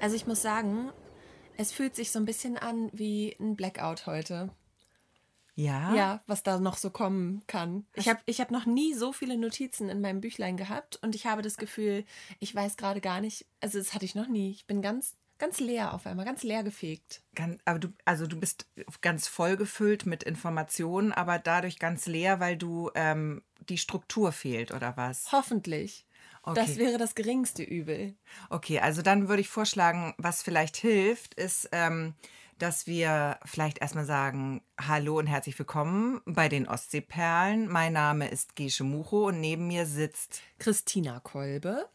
Also ich muss sagen, es fühlt sich so ein bisschen an wie ein Blackout heute. Ja? Ja, was da noch so kommen kann. Ich habe ich hab noch nie so viele Notizen in meinem Büchlein gehabt und ich habe das Gefühl, ich weiß gerade gar nicht, also das hatte ich noch nie. Ich bin ganz, ganz leer auf einmal, ganz leer gefegt. Ganz, aber du, also du bist ganz voll gefüllt mit Informationen, aber dadurch ganz leer, weil du ähm, die Struktur fehlt, oder was? Hoffentlich. Okay. Das wäre das geringste Übel. Okay, also dann würde ich vorschlagen, was vielleicht hilft, ist, ähm, dass wir vielleicht erstmal sagen, hallo und herzlich willkommen bei den Ostseeperlen. Mein Name ist Gesche Mucho und neben mir sitzt Christina Kolbe.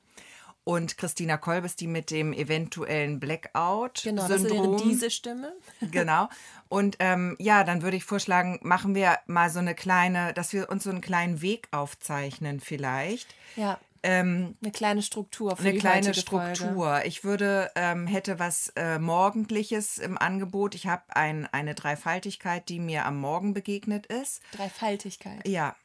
und Christina Kolb ist die mit dem eventuellen Blackout-Syndrom. Genau, das wäre diese Stimme. Genau. Und ähm, ja, dann würde ich vorschlagen, machen wir mal so eine kleine, dass wir uns so einen kleinen Weg aufzeichnen vielleicht. Ja, Ähm, eine kleine Struktur für eine kleine Struktur. Folge. Ich würde, ähm, hätte was äh, Morgendliches im Angebot. Ich habe ein, eine Dreifaltigkeit, die mir am Morgen begegnet ist. Dreifaltigkeit. Ja.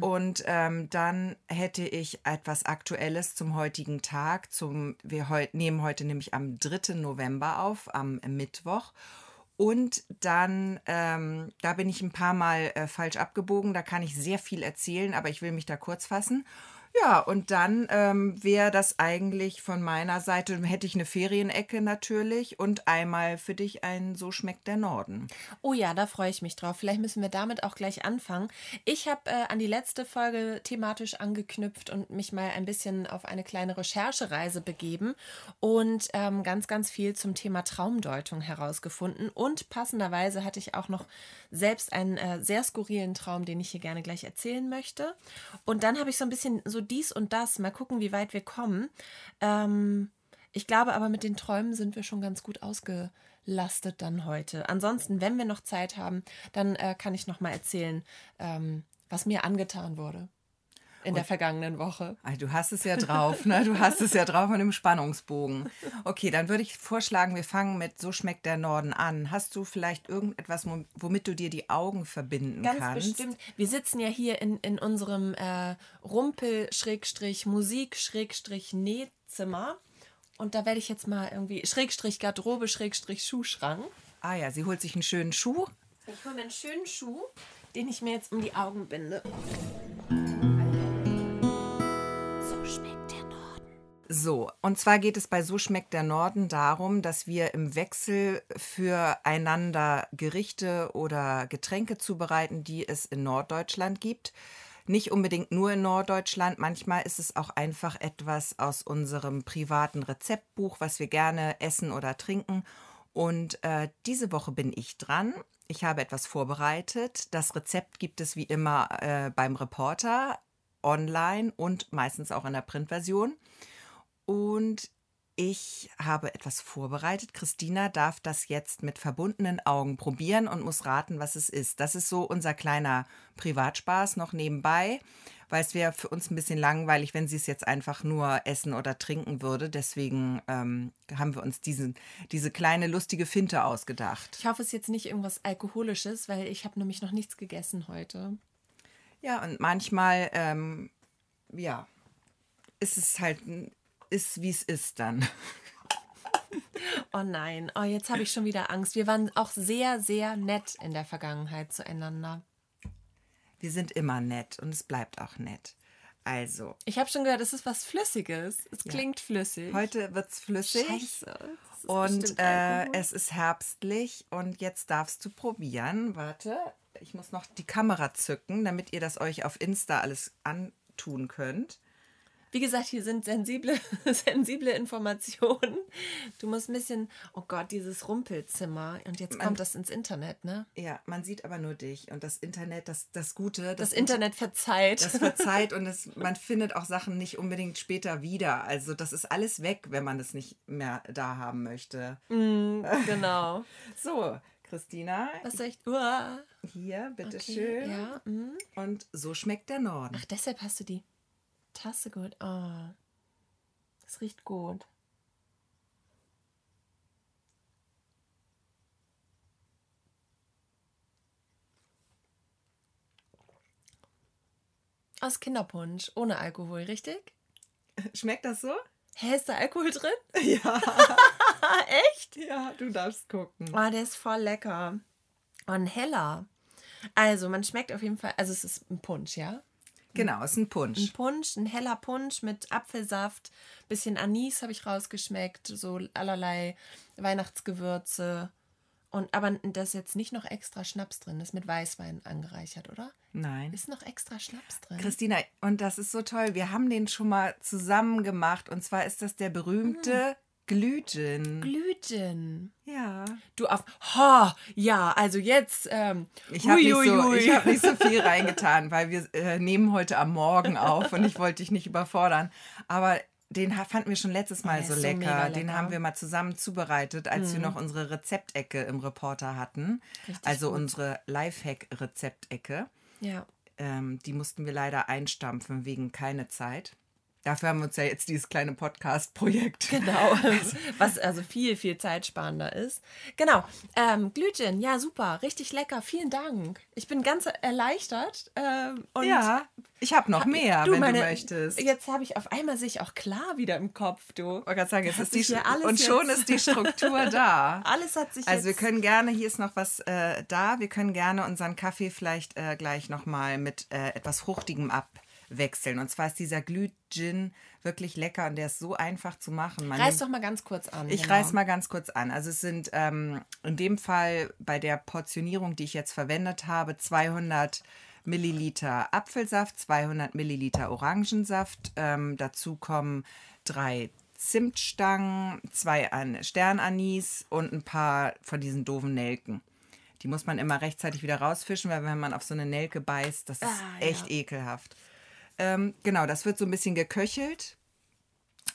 Und ähm, dann hätte ich etwas Aktuelles zum heutigen Tag. Zum, wir heu, nehmen heute nämlich am 3. November auf, am Mittwoch. Und dann, ähm, da bin ich ein paar Mal äh, falsch abgebogen. Da kann ich sehr viel erzählen, aber ich will mich da kurz fassen. Ja, und dann ähm, wäre das eigentlich von meiner Seite, hätte ich eine Ferienecke natürlich und einmal für dich ein So schmeckt der Norden. Oh ja, da freue ich mich drauf. Vielleicht müssen wir damit auch gleich anfangen. Ich habe äh, an die letzte Folge thematisch angeknüpft und mich mal ein bisschen auf eine kleine Recherchereise begeben und ähm, ganz, ganz viel zum Thema Traumdeutung herausgefunden. Und passenderweise hatte ich auch noch selbst einen äh, sehr skurrilen Traum, den ich hier gerne gleich erzählen möchte. Und dann habe ich so ein bisschen so dies und das. Mal gucken, wie weit wir kommen. Ähm, ich glaube aber, mit den Träumen sind wir schon ganz gut ausgelastet dann heute. Ansonsten, wenn wir noch Zeit haben, dann äh, kann ich noch mal erzählen, ähm, was mir angetan wurde in der vergangenen Woche. Ah, Du hast es ja drauf, ne? Du hast es ja drauf mit dem Spannungsbogen. Okay, dann würde ich vorschlagen, wir fangen mit So schmeckt der Norden an. Hast du vielleicht irgendetwas, wom- womit du dir die Augen verbinden Ganz kannst? bestimmt. Wir sitzen ja hier in, in unserem äh, Rumpel-Musik-Nähzimmer. Und da werde ich jetzt mal irgendwie Schrägstrich Garderobe, Schrägstrich Schuhschrank. Ah ja, sie holt sich einen schönen Schuh. Ich hole mir einen schönen Schuh, den ich mir jetzt um die Augen binde. So, und zwar geht es bei So schmeckt der Norden darum, dass wir im Wechsel füreinander Gerichte oder Getränke zubereiten, die es in Norddeutschland gibt. Nicht unbedingt nur in Norddeutschland, manchmal ist es auch einfach etwas aus unserem privaten Rezeptbuch, was wir gerne essen oder trinken. Und äh, diese Woche bin ich dran. Ich habe etwas vorbereitet. Das Rezept gibt es wie immer äh, beim Reporter online und meistens auch in der Printversion. Und ich habe etwas vorbereitet. Christina darf das jetzt mit verbundenen Augen probieren und muss raten, was es ist. Das ist so unser kleiner Privatspaß noch nebenbei, weil es wäre für uns ein bisschen langweilig, wenn sie es jetzt einfach nur essen oder trinken würde. Deswegen ähm, haben wir uns diesen, diese kleine lustige Finte ausgedacht. Ich hoffe, es ist jetzt nicht irgendwas Alkoholisches, weil ich habe nämlich noch nichts gegessen heute. Ja, und manchmal, ähm, ja, ist es halt, ist wie es ist dann. Oh nein, oh, jetzt habe ich schon wieder Angst. Wir waren auch sehr, sehr nett in der Vergangenheit zueinander. Wir sind immer nett und es bleibt auch nett. Also, Ich habe schon gehört, es ist was Flüssiges. Es klingt flüssig. heute wird's flüssig. Scheiße. Und äh, es ist herbstlich und jetzt darfst du probieren. Warte, ich muss noch die Kamera zücken, damit ihr das euch auf Insta alles antun könnt. Wie gesagt, hier sind sensible, sensible Informationen. Du musst ein bisschen, oh Gott, dieses Rumpelzimmer. Und jetzt kommt das ins Internet, ne? Ja, man sieht aber nur dich und das Internet, das, das Gute, Das Internet verzeiht. das verzeiht und es, man findet auch Sachen nicht unbedingt später wieder. Also das ist alles weg, wenn man es nicht mehr da haben möchte. genau. So, Christina, Was soll ich. Uah. hier, bitteschön. Okay, ja. mm. Und so schmeckt der Norden. Ach, deshalb hast du die Tasse gut. Oh. Das riecht gut. Aus Kinderpunsch, ohne Alkohol, richtig? Schmeckt das so? Hä, ist da Alkohol drin? Ja. Echt? Ja, du darfst gucken. Oh, der ist voll lecker. Und heller. Also, man schmeckt auf jeden Fall, also es ist ein Punsch, ja? Genau, es ist ein Punsch. Ein Punsch, ein heller Punsch mit Apfelsaft, bisschen Anis habe ich rausgeschmeckt, so allerlei Weihnachtsgewürze. Und aber da ist jetzt nicht noch extra Schnaps drin, das ist mit Weißwein angereichert, oder? Nein. Ist noch extra Schnaps drin? Christina, und das ist so toll. Wir haben den schon mal zusammen gemacht. Und zwar ist das der berühmte Glühgin. Glühgin. Ja. Du auf. Ha, ja, also jetzt. Ähm, Ich habe nicht, so, ich hab nicht so viel reingetan, weil wir äh, nehmen heute am Morgen auf und ich wollte dich nicht überfordern. Aber den fanden wir schon letztes Mal der so ist so lecker. Den lecker. Mhm. haben wir mal zusammen zubereitet, als wir noch unsere Rezeptecke im Reporter hatten. Richtig also gut. unsere Lifehack-Rezeptecke. Ja. Ähm, die mussten wir leider einstampfen wegen keine Zeit. Dafür haben wir uns ja jetzt dieses kleine Podcast-Projekt. Genau. Was also viel, viel zeitsparender ist. Genau. Ähm, Glühgin, ja, super. Richtig lecker. Vielen Dank. Ich bin ganz erleichtert. Ähm, Ja, ich habe noch mehr, du, wenn meine, du möchtest. Jetzt habe ich auf einmal sich auch klar wieder im Kopf, du. Ich wollte gerade sagen, jetzt ist die alles und schon jetzt- ist die Struktur da. Alles hat sich Also wir können gerne, hier ist noch was äh, da, wir können gerne unseren Kaffee vielleicht äh, gleich nochmal mit äh, etwas Fruchtigem abwechseln. Und zwar ist dieser Glühgin wirklich lecker und der ist so einfach zu machen. Man Reiß nimmt- doch mal ganz kurz an. ich genau. reiß mal ganz kurz an. Also es sind ähm, in dem Fall bei der Portionierung, die ich jetzt verwendet habe, 200 Milliliter Apfelsaft, 200 Milliliter Orangensaft. Ähm, dazu kommen drei Zimtstangen, zwei an Sternanis und ein paar von diesen doofen Nelken. Die muss man immer rechtzeitig wieder rausfischen, weil wenn man auf so eine Nelke beißt, das ist Ah, echt ja. ekelhaft. Ähm, genau, das wird so ein bisschen geköchelt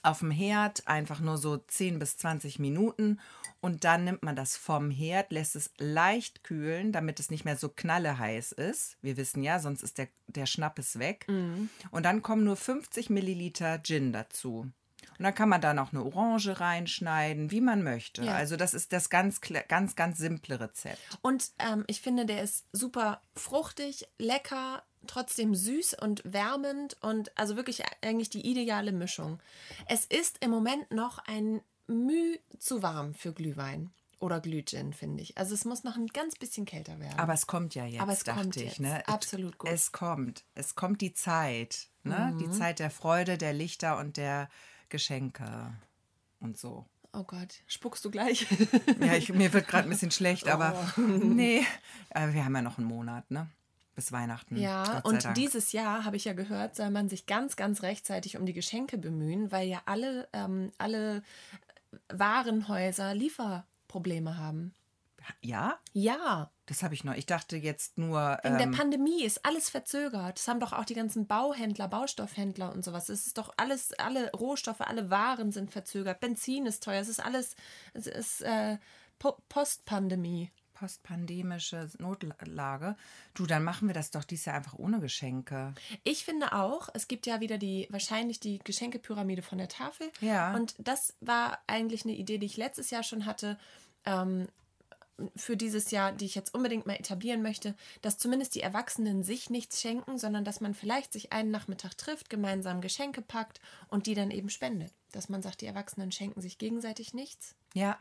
auf dem Herd, einfach nur so 10 bis 20 Minuten. Und dann nimmt man das vom Herd, lässt es leicht kühlen, damit es nicht mehr so knalleheiß ist. Wir wissen ja, sonst ist der, der Schnappes weg. Und dann kommen nur 50 Milliliter Gin dazu. Und dann kann man da noch eine Orange reinschneiden, wie man möchte. Ja. Also das ist das ganz, ganz, ganz simple Rezept. Und ähm, ich finde, der ist super fruchtig, lecker, trotzdem süß und wärmend und also wirklich eigentlich die ideale Mischung. Es ist im Moment noch ein Müh zu warm für Glühwein oder Glühgin, finde ich. Also es muss noch ein ganz bisschen kälter werden. Aber es kommt ja jetzt, Aber es dachte kommt ich. jetzt. Ne? Absolut gut. Mhm. Es kommt. Es kommt die Zeit. Ne? Die Zeit der Freude, der Lichter und der Geschenke und so. oh Gott, spuckst du gleich? Ja, ich, mir wird gerade ein bisschen schlecht, aber Oh. nee. Aber wir haben ja noch einen Monat, ne? Bis Weihnachten. Ja, und Dank. dieses Jahr, habe ich ja gehört, soll man sich ganz, ganz rechtzeitig um die Geschenke bemühen, weil ja alle, ähm, alle Warenhäuser Lieferprobleme haben. Ja? Ja, Das habe ich noch. Ich dachte jetzt nur. wegen der Ähm, Pandemie ist alles verzögert. Das haben doch auch die ganzen Bauhändler, Baustoffhändler und sowas. Es ist doch alles, alle Rohstoffe, alle Waren sind verzögert. Benzin ist teuer. Es ist alles, es ist äh, po Postpandemie. Postpandemische Notlage. Du, dann machen wir das doch dieses Jahr einfach ohne Geschenke. Ich finde auch, es gibt ja wieder die, wahrscheinlich die Geschenkepyramide von der Tafel. Ja. Und das war eigentlich eine Idee, die ich letztes Jahr schon hatte. Ähm, für dieses Jahr, die ich jetzt unbedingt mal etablieren möchte, dass zumindest die Erwachsenen sich nichts schenken, sondern dass man vielleicht sich einen Nachmittag trifft, gemeinsam Geschenke packt und die dann eben spendet. Dass man sagt, die Erwachsenen schenken sich gegenseitig nichts, Ja,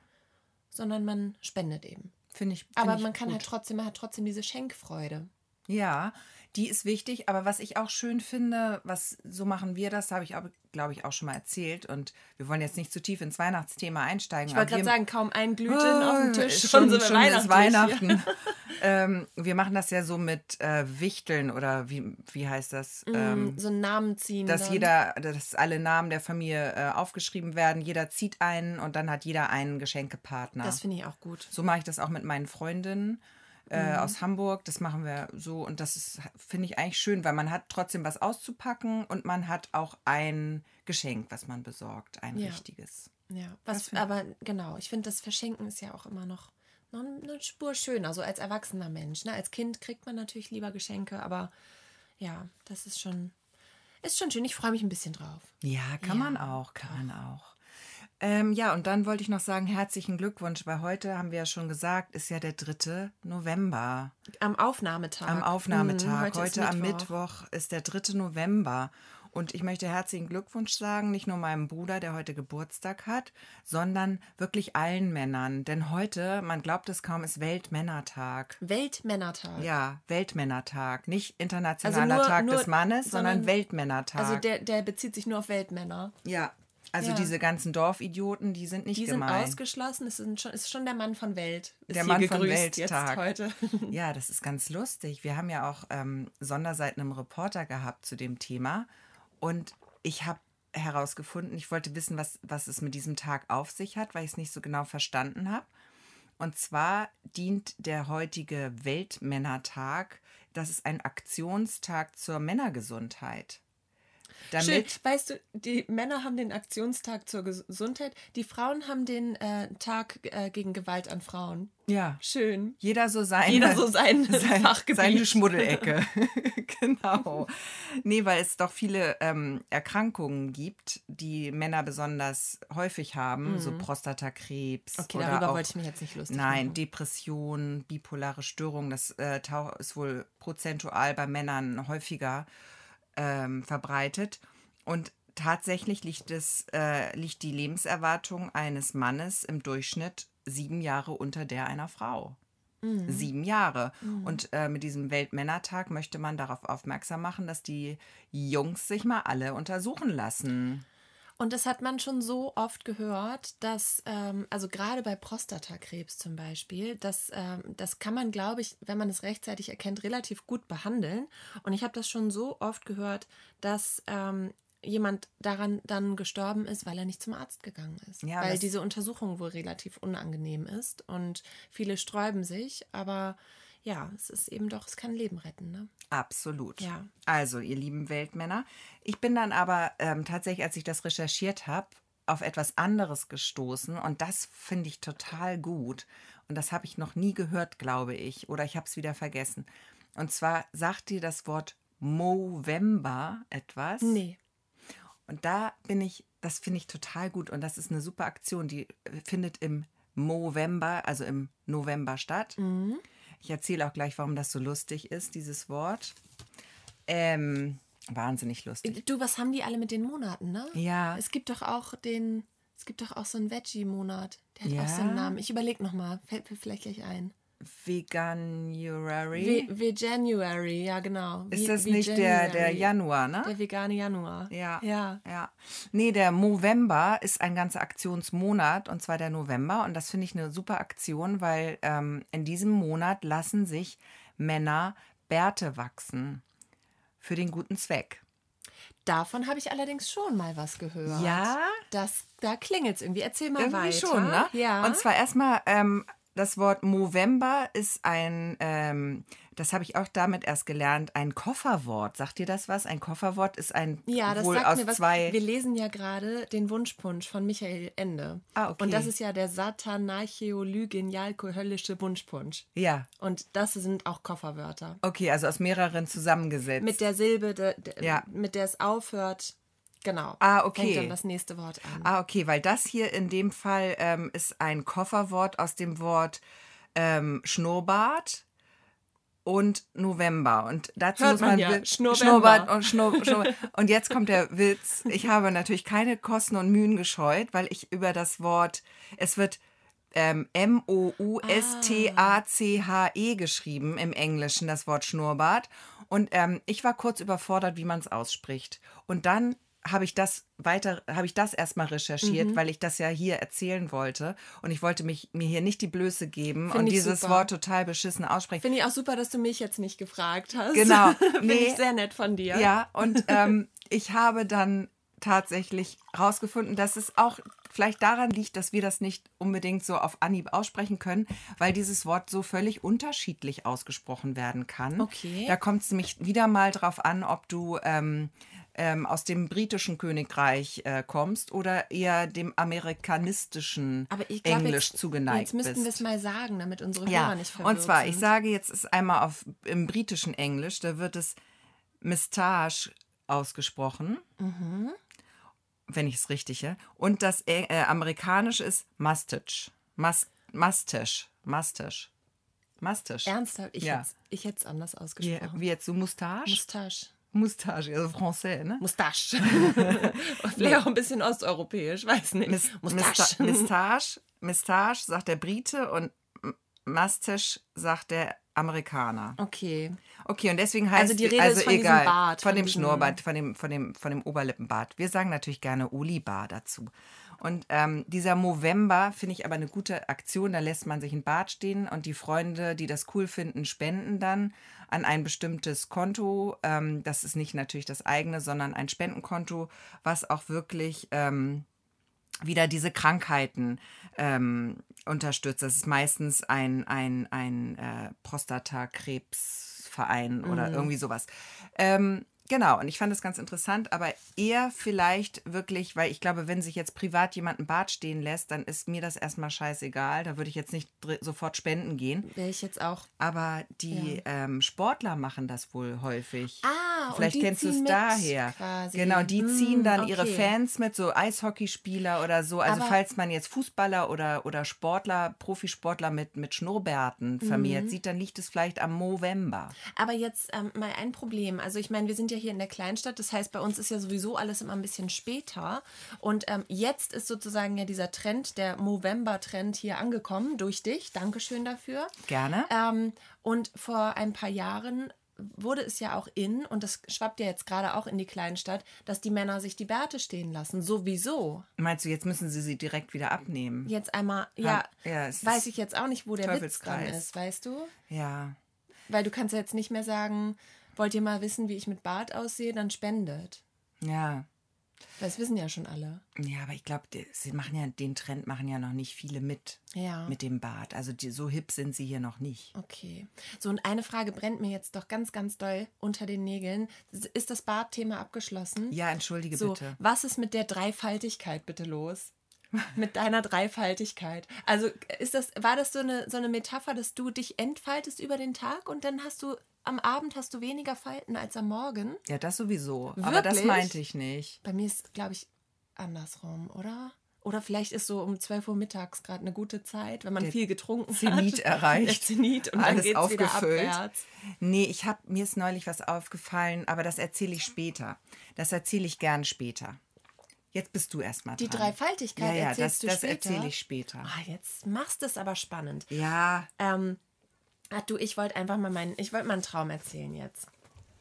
sondern man spendet eben. Finde ich. find Aber ich man kann gut. halt trotzdem, man hat trotzdem diese Schenkfreude. Ja, die ist wichtig, aber was ich auch schön finde, was so machen wir das, habe ich aber, glaube ich, auch schon mal erzählt und wir wollen jetzt nicht zu tief ins Weihnachtsthema einsteigen. Ich wollte gerade sagen, kaum ein Glühwein auf dem Oh, Tisch, schon, schon ist weihnachtlich. Weihnachten. ähm, wir machen das ja so mit äh, Wichteln oder wie, wie heißt das? Ähm, so einen Namen ziehen. dass dann. jeder, dass alle Namen der Familie äh, aufgeschrieben werden, jeder zieht einen und dann hat jeder einen Geschenkepartner. Das finde ich auch gut. So mache ich das auch mit meinen Freundinnen äh, aus Hamburg. Das machen wir so und das ist, finde ich eigentlich schön, weil man hat trotzdem was auszupacken und man hat auch ein Geschenk, was man besorgt, ein Ja. richtiges. Ja, was, find- aber genau, ich finde, das Verschenken ist ja auch immer noch, noch eine Spur schöner, so als erwachsener Mensch. Ne? Als Kind kriegt man natürlich lieber Geschenke, aber ja, das ist schon, ist schon schön. Ich freue mich ein bisschen drauf. Ja, kann Ja, man auch, kann man auch. Ähm, ja, und dann wollte ich noch sagen, herzlichen Glückwunsch, weil heute haben wir ja schon gesagt, ist ja der 3. November. Am Aufnahmetag. Am Aufnahmetag. Mhm, heute ist am Mittwoch ist der 3. November. Und ich möchte herzlichen Glückwunsch sagen, nicht nur meinem Bruder, der heute Geburtstag hat, sondern wirklich allen Männern. Denn heute, man glaubt es kaum, ist Weltmännertag. Weltmännertag. Ja, Weltmännertag. Nicht internationaler nur- Tag nur- des Mannes, sondern, sondern- Weltmännertag. Also der, der bezieht sich nur auf Weltmänner. ja, also Ja. diese ganzen Dorfidioten, die sind nicht Die sind gemeint. ausgeschlossen. Es ist schon, ist schon der Mann von Welt. Der Mann von Welttag. Jetzt heute. Ja, das ist ganz lustig. Wir haben ja auch ähm, Sonderseiten im Reporter gehabt zu dem Thema. Und ich habe herausgefunden, ich wollte wissen, was, was es mit diesem Tag auf sich hat, weil ich es nicht so genau verstanden habe. Und zwar dient der heutige Weltmännertag, das ist ein Aktionstag zur Männergesundheit. Schön. Damit Weißt du, die Männer haben den Aktionstag zur Ges- Gesundheit, die Frauen haben den äh, Tag äh, gegen Gewalt an Frauen. ja, Schön. Jeder so seine, Jeder so sein sein, Fachgebiet. seine Schmuddelecke. genau. Nee, weil es doch viele ähm, Erkrankungen gibt, die Männer besonders häufig haben, so Prostatakrebs. Mhm. Okay, oder darüber auch, wollte ich mich jetzt nicht lustig Nein, machen. Depression, bipolare Störung, das äh, ist wohl prozentual bei Männern häufiger ähm, verbreitet. Und tatsächlich liegt, es, äh, liegt die Lebenserwartung eines Mannes im Durchschnitt sieben Jahre unter der einer Frau. Mhm. Sieben Jahre. Und äh, mit diesem Weltmännertag möchte man darauf aufmerksam machen, dass die Jungs sich mal alle untersuchen lassen. Und das hat man schon so oft gehört, dass, ähm, also gerade bei Prostatakrebs zum Beispiel, das, ähm, das kann man, glaube ich, wenn man es rechtzeitig erkennt, relativ gut behandeln. Und ich habe das schon so oft gehört, dass ähm, jemand daran dann gestorben ist, weil er nicht zum Arzt gegangen ist. Ja, weil diese Untersuchung wohl relativ unangenehm ist und viele sträuben sich, aber ja, es ist eben doch, es kann Leben retten, ne? Absolut. Ja. Also, ihr lieben Weltmänner. Ich bin dann aber ähm, tatsächlich, als ich das recherchiert habe, auf etwas anderes gestoßen und das finde ich total gut. Und das habe ich noch nie gehört, glaube ich, oder ich habe es wieder vergessen. Und zwar sagt dir das Wort Movember etwas. Nee. Und da bin ich, das finde ich total gut und das ist eine super Aktion, die äh, findet im Movember, also im November statt. Ich erzähle auch gleich, warum das so lustig ist, dieses Wort. Ähm, wahnsinnig lustig. Du, was haben die alle mit den Monaten, ne? Ja. Es gibt doch auch den, es gibt doch auch so einen Veggie-Monat. Der hat Ja? auch so einen Namen. Ich überlege nochmal, fällt mir vielleicht gleich ein. Veganuary. Ve Veganuary, ja genau. ist das nicht der, der. Januar, ne? Der vegane Januar. Ja. Ja. Ja. Nee, der November ist ein ganzer Aktionsmonat und zwar der November. Und das finde ich eine super Aktion, weil ähm, in diesem Monat lassen sich Männer Bärte wachsen. Für den guten Zweck. Davon habe ich allerdings schon mal was gehört. Ja? Das, da klingelt es irgendwie. Erzähl mal Irgendwie weiter. schon, ne? Ja. Und zwar erstmal, ähm, das Wort Movember ist ein, ähm, das habe ich auch damit erst gelernt, ein Kofferwort. Sagt dir das was? Ein Kofferwort ist ein Ja, das wohl sagt aus mir was. zwei. Wir lesen ja gerade den Wunschpunsch von Michael Ende. Ah, okay. Und das ist ja der Satanarcheolygenialko-höllische Wunschpunsch. ja, Und das sind auch Kofferwörter. okay, also aus mehreren zusammengesetzt. Mit der Silbe, de, de, Ja. mit der es aufhört. Genau. Ah, okay. Fängt dann das nächste Wort an. Ah, okay, weil das hier in dem Fall ähm, ist ein Kofferwort aus dem Wort ähm, Schnurrbart und November. Und dazu Hört muss man man, ja, Schnurrbart. Schnurrbart und Schnur, Schnur Und jetzt kommt der Witz. Ich habe natürlich keine Kosten und Mühen gescheut, weil ich über das Wort, es wird ähm, M-O-U-S-T-A-C-H-E geschrieben im Englischen, das Wort Schnurrbart. Und ähm, ich war kurz überfordert, wie man es ausspricht. Und dann habe ich das weiter, habe ich das erstmal recherchiert, Mhm. weil ich das ja hier erzählen wollte. Und ich wollte mich, mir hier nicht die Blöße geben Find und dieses super. Wort total beschissen aussprechen. Finde ich auch super, dass du mich jetzt nicht gefragt hast. Genau. Finde Nee. ich sehr nett von dir. Ja, und ähm, ich habe dann tatsächlich rausgefunden, dass es auch vielleicht daran liegt, dass wir das nicht unbedingt so auf Anhieb aussprechen können, weil dieses Wort so völlig unterschiedlich ausgesprochen werden kann. Okay. Da kommt es nämlich wieder mal drauf an, ob du ähm, ähm, aus dem britischen Königreich äh, kommst oder eher dem amerikanistischen ich glaube, Englisch jetzt, zugeneigt jetzt müssten wir bist. es mal sagen, damit unsere Ja, Hörer nicht verwirrt und zwar, ich sind. sage jetzt es einmal auf im britischen Englisch, da wird es Moustache ausgesprochen. Mhm. Wenn ich es richtig habe. Und das äh, äh, amerikanische ist Mustache. Mus Mustache. Mustache. Mustache. Ernsthaft? Ich Ja. hätte ich es anders Wie, ausgesprochen. wie jetzt so Mustache? Mustache. Moustache, also Français, ne? Moustache. Vielleicht auch ein bisschen osteuropäisch, weiß nicht. Mis Moustache. Moustache, Moustache sagt der Brite und Mustache sagt der Amerikaner. Okay. Okay, und deswegen heißt Also die Rede ist von diesem egal, Bart, von von dem diesem- Schnurrbart, von dem, von dem, von dem Oberlippenbart. Wir sagen natürlich gerne Uli-Bar dazu. Und ähm, dieser Movember finde ich aber eine gute Aktion. Da lässt man sich ein Bart stehen und die Freunde, die das cool finden, spenden dann an ein bestimmtes Konto. Ähm, das ist nicht natürlich das eigene, sondern ein Spendenkonto, was auch wirklich ähm, wieder diese Krankheiten ähm, unterstützt. Das ist meistens ein, ein, ein äh, Prostatakrebsverein oder irgendwie sowas. Genau, und ich fand das ganz interessant, aber eher vielleicht wirklich, weil ich glaube, wenn sich jetzt privat jemand ein Bart stehen lässt, dann ist mir das erstmal scheißegal. Da würde ich jetzt nicht sofort spenden gehen. Wäre ich jetzt auch. Aber die ähm, Sportler machen das wohl häufig. Ah, und Vielleicht kennst du es daher. quasi. Genau, die Hm, ziehen dann ihre okay. Fans mit, so Eishockeyspieler oder so. Also Aber- falls man jetzt Fußballer oder, oder Sportler, Profisportler mit, mit Schnurrbärten vermehrt Mhm. sieht, dann liegt es vielleicht am Movember. Aber jetzt ähm, mal ein Problem. Also ich meine, wir sind ja hier in der Kleinstadt, das heißt, bei uns ist ja sowieso alles immer ein bisschen später. Und ähm, jetzt ist sozusagen ja dieser Trend, der Movember-Trend hier angekommen durch dich. Dankeschön dafür. Gerne. Ähm, und vor ein paar Jahren wurde es ja auch in, und das schwappt ja jetzt gerade auch in die Kleinstadt, dass die Männer sich die Bärte stehen lassen. Sowieso. Meinst du, jetzt müssen sie sie direkt wieder abnehmen? Jetzt einmal, ja, ja, weiß ich jetzt auch nicht, wo der Witz dran ist, weißt du? Ja. Weil du kannst ja jetzt nicht mehr sagen, wollt ihr mal wissen, wie ich mit Bart aussehe, dann spendet. Ja. Das wissen ja schon alle. Ja, aber ich glaube, sie machen ja den Trend machen ja noch nicht viele mit. Ja. Mit dem Bart. Also die, so hip sind sie hier noch nicht. Okay. So, und eine Frage brennt mir jetzt doch ganz, ganz doll unter den Nägeln. Ist das Bartthema abgeschlossen? Ja, entschuldige So, bitte. was ist mit der Dreifaltigkeit bitte los? mit deiner Dreifaltigkeit. Also ist das, war das so eine, so eine Metapher, dass du dich entfaltest über den Tag und dann hast du am Abend hast du weniger Falten als am Morgen? Ja, das sowieso. Aber das Wirklich? meinte ich nicht. Bei mir ist, glaube ich, andersrum, oder? Oder vielleicht ist so um 12 Uhr mittags gerade eine gute Zeit, wenn man Der viel getrunken Zenit hat. erreicht. Der Zenit und dann Alles wieder aufgefüllt. abwärts. Nee, ich hab, mir ist neulich was aufgefallen, aber das erzähle ich später. Das erzähle ich gern später. Jetzt bist du erstmal Die dran. Dreifaltigkeit Ja, ja, erzählst das, du das später? erzähle ich später. Ah, jetzt machst du es aber spannend. Ja, Ähm, ach du, ich wollte einfach mal meinen, ich wollte mal einen Traum erzählen jetzt.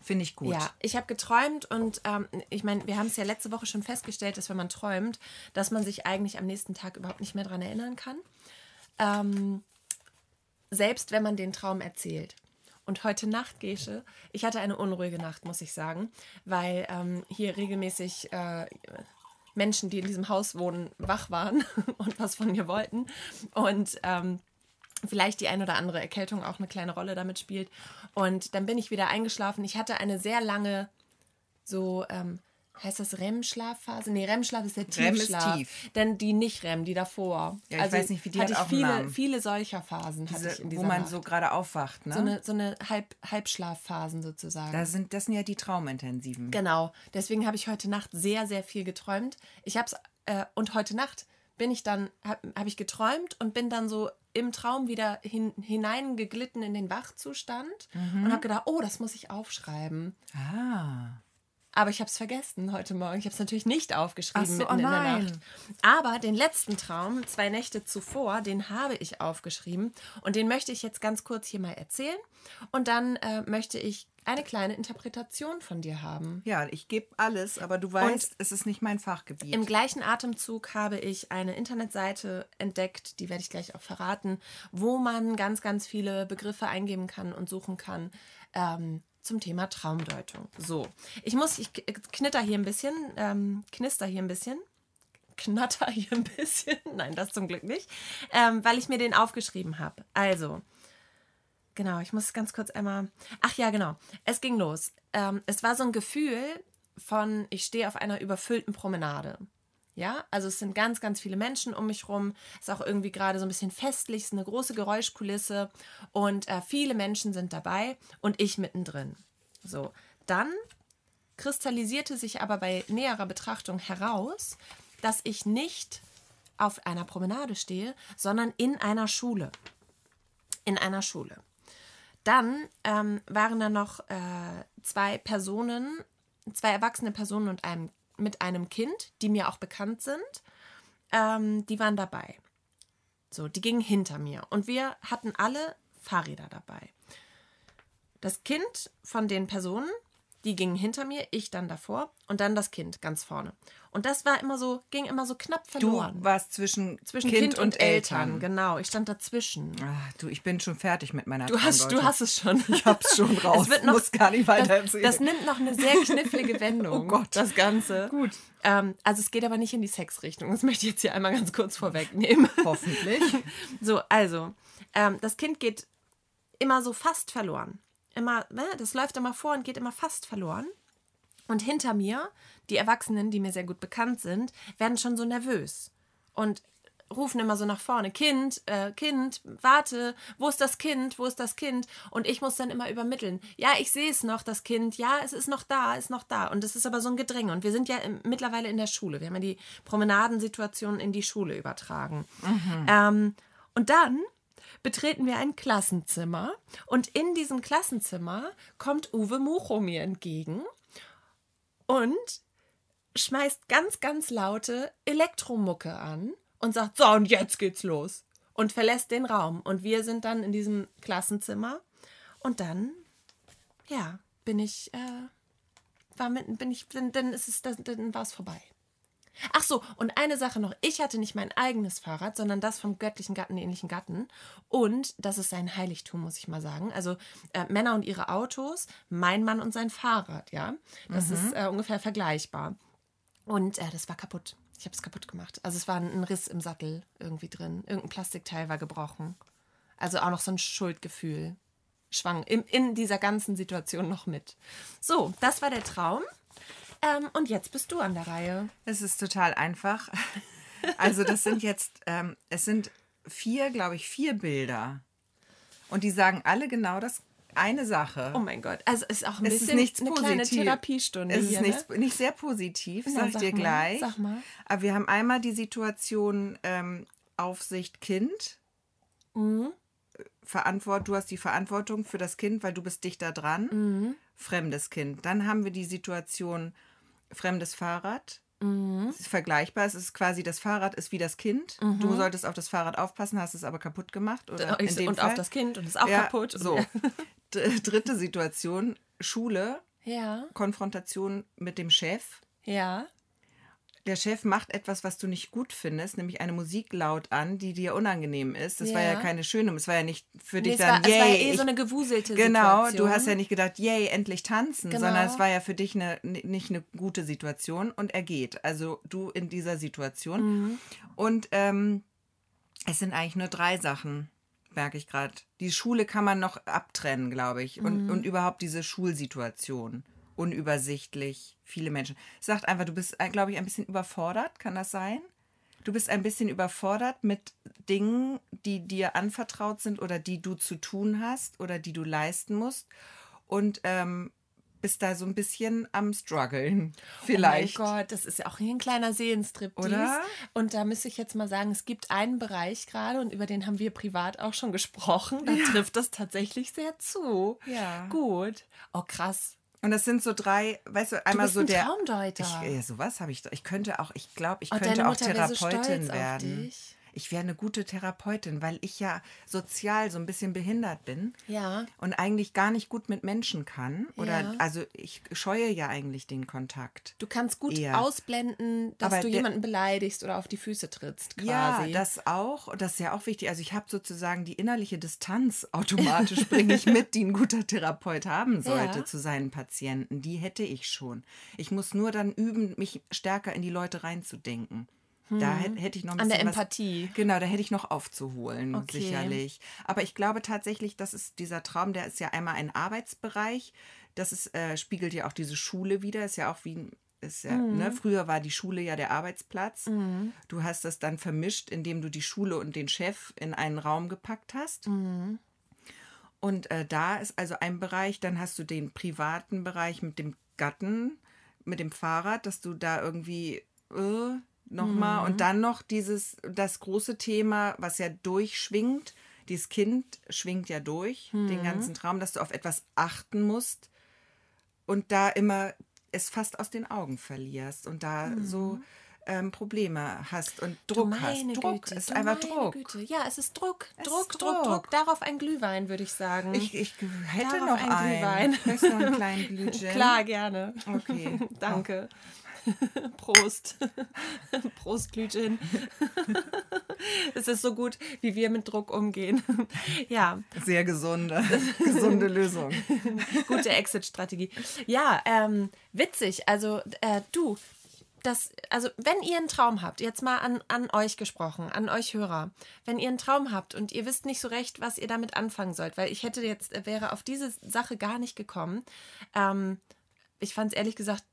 finde ich gut. Ja, ich habe geträumt und ähm, ich meine, wir haben es ja letzte Woche schon festgestellt, dass wenn man träumt, dass man sich eigentlich am nächsten Tag überhaupt nicht mehr daran erinnern kann. Ähm, selbst wenn man den Traum erzählt. Und heute Nacht, Gesche, ich hatte eine unruhige Nacht, muss ich sagen, weil ähm, hier regelmäßig äh, Menschen, die in diesem Haus wohnen, wach waren und was von mir wollten. Und ähm, vielleicht die ein oder andere Erkältung auch eine kleine Rolle damit spielt. Und dann bin ich wieder eingeschlafen. Ich hatte eine sehr lange, so, ähm, heißt das REM-Schlafphase? Nee, REM-Schlaf ist der REM ist Tiefschlaf. tief. Denn die nicht REM, die davor. Ja, ich weiß nicht, wie die hatte hat ich auch viele, Namen. viele solcher Phasen hatte ich Diese, in wo dieser man Nacht. so gerade aufwacht, ne? so eine, so eine Halb, Halbschlafphasen sozusagen. da sind, das sind ja die Traumintensiven. Genau. Deswegen habe ich heute Nacht sehr, sehr viel geträumt. Ich habe es, äh, und heute Nacht bin ich dann, habe hab ich geträumt und bin dann so im Traum wieder hin, hineingeglitten in den Wachzustand Mhm. und habe gedacht, oh, das muss ich aufschreiben. Ah. Aber ich habe es vergessen heute Morgen. Ich habe es natürlich nicht aufgeschrieben so, mitten oh in der. Nacht. Aber den letzten Traum, zwei Nächte zuvor, den habe ich aufgeschrieben. Und den möchte ich jetzt ganz kurz hier mal erzählen. Und dann äh, möchte ich eine kleine Interpretation von dir haben. Ja, ich gebe alles, aber du weißt, es ist nicht mein Fachgebiet. Im gleichen Atemzug habe ich eine Internetseite entdeckt, die werde ich gleich auch verraten, wo man ganz, ganz viele Begriffe eingeben kann und suchen kann ähm, zum Thema Traumdeutung. So, ich muss, ich knitter hier ein bisschen, ähm, knister hier ein bisschen. Knatter hier ein bisschen. Nein, das zum Glück nicht. Ähm, weil ich mir den aufgeschrieben habe. Also, Genau, ich muss ganz kurz einmal. Ach ja, genau. Es ging los. Ähm, es war so ein Gefühl von, ich stehe auf einer überfüllten Promenade. Ja, also es sind ganz, ganz viele Menschen um mich rum. Es ist auch irgendwie gerade so ein bisschen festlich, es ist eine große Geräuschkulisse und äh, viele Menschen sind dabei und ich mittendrin. So, dann kristallisierte sich aber bei näherer Betrachtung heraus, dass ich nicht auf einer Promenade stehe, sondern in einer Schule. In einer Schule. dann ähm, waren da noch äh, zwei Personen, zwei erwachsene Personen und einem, mit einem Kind, die mir auch bekannt sind. Ähm, die waren dabei. So, die gingen hinter mir. Und wir hatten alle Fahrräder dabei. Das Kind von den Personen die gingen hinter mir, ich dann davor und dann das Kind ganz vorne. Und das war immer so, ging immer so knapp verloren. Du warst zwischen, zwischen Kind, kind und, und Eltern. Eltern. Genau, ich stand dazwischen. Ach, du, ich bin schon fertig mit meiner du hast, du hast es schon. Ich hab's schon raus. Es wird noch, muss gar nicht weiter erzählen. Das, das nimmt noch eine sehr knifflige Wendung. oh Gott. Das Ganze. Gut. Ähm, also es geht aber nicht in die Sexrichtung. Das möchte ich jetzt hier einmal ganz kurz vorwegnehmen. Hoffentlich. so, also, ähm, das Kind geht immer so fast verloren immer, ne, das läuft immer vor und geht immer fast verloren. Und hinter mir, die Erwachsenen, die mir sehr gut bekannt sind, werden schon so nervös und rufen immer so nach vorne, Kind, äh, Kind, warte, wo ist das Kind, wo ist das Kind? Und ich muss dann immer übermitteln, ja, ich sehe es noch, das Kind, ja, es ist noch da, ist noch da. Und es ist aber so ein Gedränge. Und wir sind ja im, mittlerweile in der Schule. Wir haben ja die Promenadensituation in die Schule übertragen. Mhm. Ähm, und dann betreten wir ein Klassenzimmer und in diesem Klassenzimmer kommt Uwe Mucho mir entgegen und schmeißt ganz, ganz laute Elektromucke an und sagt, so, und jetzt geht's los. Und verlässt den Raum. Und wir sind dann in diesem Klassenzimmer. Und dann, ja, bin ich, äh, war mit, bin ich, dann, dann ist es, dann war es vorbei. Ach so, und eine Sache noch. Ich hatte nicht mein eigenes Fahrrad, sondern das vom göttlichen Gatten, ähnlichen Gatten. Und das ist sein Heiligtum, muss ich mal sagen. Also äh, Männer und ihre Autos, mein Mann und sein Fahrrad, ja. Das mhm. ist äh, ungefähr vergleichbar. Und äh, das war kaputt. Ich habe es kaputt gemacht. Also es war ein Riss im Sattel irgendwie drin. Irgendein Plastikteil war gebrochen. Also auch noch so ein Schuldgefühl schwang in, in dieser ganzen Situation noch mit. So, das war der Traum. Ähm, und jetzt bist du an der Reihe. Es ist total einfach. Also das sind jetzt, ähm, es sind vier, glaube ich, vier Bilder. Und die sagen alle genau das eine Sache. Oh mein Gott, also ist auch ein es bisschen nichts eine positiv. kleine Therapiestunde. Es hier, ist nicht, ne? nicht sehr positiv, Na, sag ich dir mal, gleich. Sag mal. Aber wir haben einmal die Situation ähm, Aufsicht Kind. Mhm. Verantwort, du hast die Verantwortung für das Kind, weil du bist dichter dran. Mhm. Fremdes Kind. Dann haben wir die Situation fremdes Fahrrad. Mhm. Es ist vergleichbar. Es ist quasi, das Fahrrad ist wie das Kind. Mhm. Du solltest auf das Fahrrad aufpassen, hast es aber kaputt gemacht. Oder in Ich, dem und Fall. auf das Kind und ist auch ja, kaputt. So. Dritte Situation, Schule, Ja, Konfrontation mit dem Chef. ja. Der Chef macht etwas, was du nicht gut findest, nämlich eine Musik laut an, die dir unangenehm ist. Das war ja Ja. keine schöne, es war ja nicht für dich Nee, es, war, dann, es war ja yay, eh ich so eine gewuselte Genau, Situation. du hast ja nicht gedacht, yay, endlich tanzen, Genau. sondern es war ja für dich eine, nicht eine gute Situation und er geht. Also du in dieser Situation. Mhm. Und ähm, es sind eigentlich nur drei Sachen, merke ich gerade. Die Schule kann man noch abtrennen, glaube ich. Und, Mhm. und überhaupt diese Schulsituation. Unübersichtlich, viele Menschen. Sagt einfach, du bist, äh, glaube ich, ein bisschen überfordert, kann das sein? Du bist ein bisschen überfordert mit Dingen, die dir anvertraut sind oder die du zu tun hast oder die du leisten musst. Und ähm, bist da so ein bisschen am struggeln. Vielleicht. Oh mein Gott, das ist ja auch hier ein kleiner Seelenstrip. Oder? Und da müsste ich jetzt mal sagen, es gibt einen Bereich gerade und über den haben wir privat auch schon gesprochen. Da trifft das tatsächlich sehr zu. Ja. Gut. Oh, krass. Und das sind so drei, weißt du, Du einmal bist so ein der. Traumdeuter. Ich, ja, sowas habe ich. doch. Ich könnte auch, ich glaube, ich oh, könnte auch so Therapeutin stolz werden. Ich wäre eine gute Therapeutin, weil ich ja sozial so ein bisschen behindert bin Ja. und eigentlich gar nicht gut mit Menschen kann. Oder Ja. also ich scheue ja eigentlich den Kontakt. Du kannst gut Eher. ausblenden, dass Aber du jemanden beleidigst oder auf die Füße trittst, Ja, quasi. das auch. Und das ist ja auch wichtig. Also ich habe sozusagen die innerliche Distanz automatisch bringe ich mit, die ein guter Therapeut haben sollte Ja. zu seinen Patienten. Die hätte ich schon. Ich muss nur dann üben, mich stärker in die Leute reinzudenken. Da hätte hätte ich noch ein Hm. An bisschen der was, Empathie. Genau, da hätte ich noch aufzuholen, Okay. sicherlich. Aber ich glaube tatsächlich, das ist dieser Traum, der ist ja einmal ein Arbeitsbereich. Das ist, äh, spiegelt ja auch diese Schule wieder. Ist ja auch wie ist ja, Mhm. ne? Früher war die Schule ja der Arbeitsplatz. Du hast das dann vermischt, indem du die Schule und den Chef in einen Raum gepackt hast. Mhm. Und äh, da ist also ein Bereich, dann hast du den privaten Bereich mit dem Gatten, mit dem Fahrrad, dass du da irgendwie äh, nochmal Mhm. und dann noch dieses, das große Thema, was ja durchschwingt, dieses Kind schwingt ja durch Mhm. den ganzen Traum, dass du auf etwas achten musst und da immer es fast aus den Augen verlierst und da so ähm, Probleme hast und Mhm. Druck hast. Druck Güte, ist einfach Druck. Güte. Ja, es ist Druck. Es Druck, ist Druck, Druck, Druck. Darauf ein Glühwein, würde ich sagen. Ich, ich hätte Darauf noch ein einen. Glühwein. Möchtest du noch einen kleinen Glühgin? Klar, gerne. Okay. Danke. Prost. Prost, Glühgin. es ist so gut, wie wir mit Druck umgehen. ja, Sehr gesunde, gesunde Lösung. gute Exit-Strategie. Ja, ähm, witzig. Also, äh, du, das, also, wenn ihr einen Traum habt, jetzt mal an, an euch gesprochen, an euch Hörer, wenn ihr einen Traum habt und ihr wisst nicht so recht, was ihr damit anfangen sollt, weil ich hätte jetzt, äh, wäre auf diese Sache gar nicht gekommen. Ähm, ich fand es ehrlich gesagt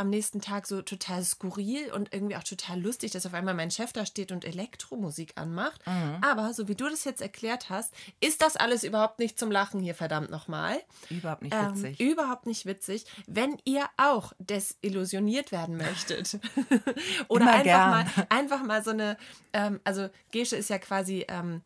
am nächsten Tag so total skurril und irgendwie auch total lustig, dass auf einmal mein Chef da steht und Elektromusik anmacht. Aber so wie du das jetzt erklärt hast, ist das alles überhaupt nicht zum Lachen hier, verdammt nochmal. Überhaupt nicht Ähm, witzig. überhaupt nicht witzig. Wenn ihr auch desillusioniert werden möchtet oder Immer einfach gern. mal, einfach mal so eine, ähm, also Gesche ist ja quasi, ähm,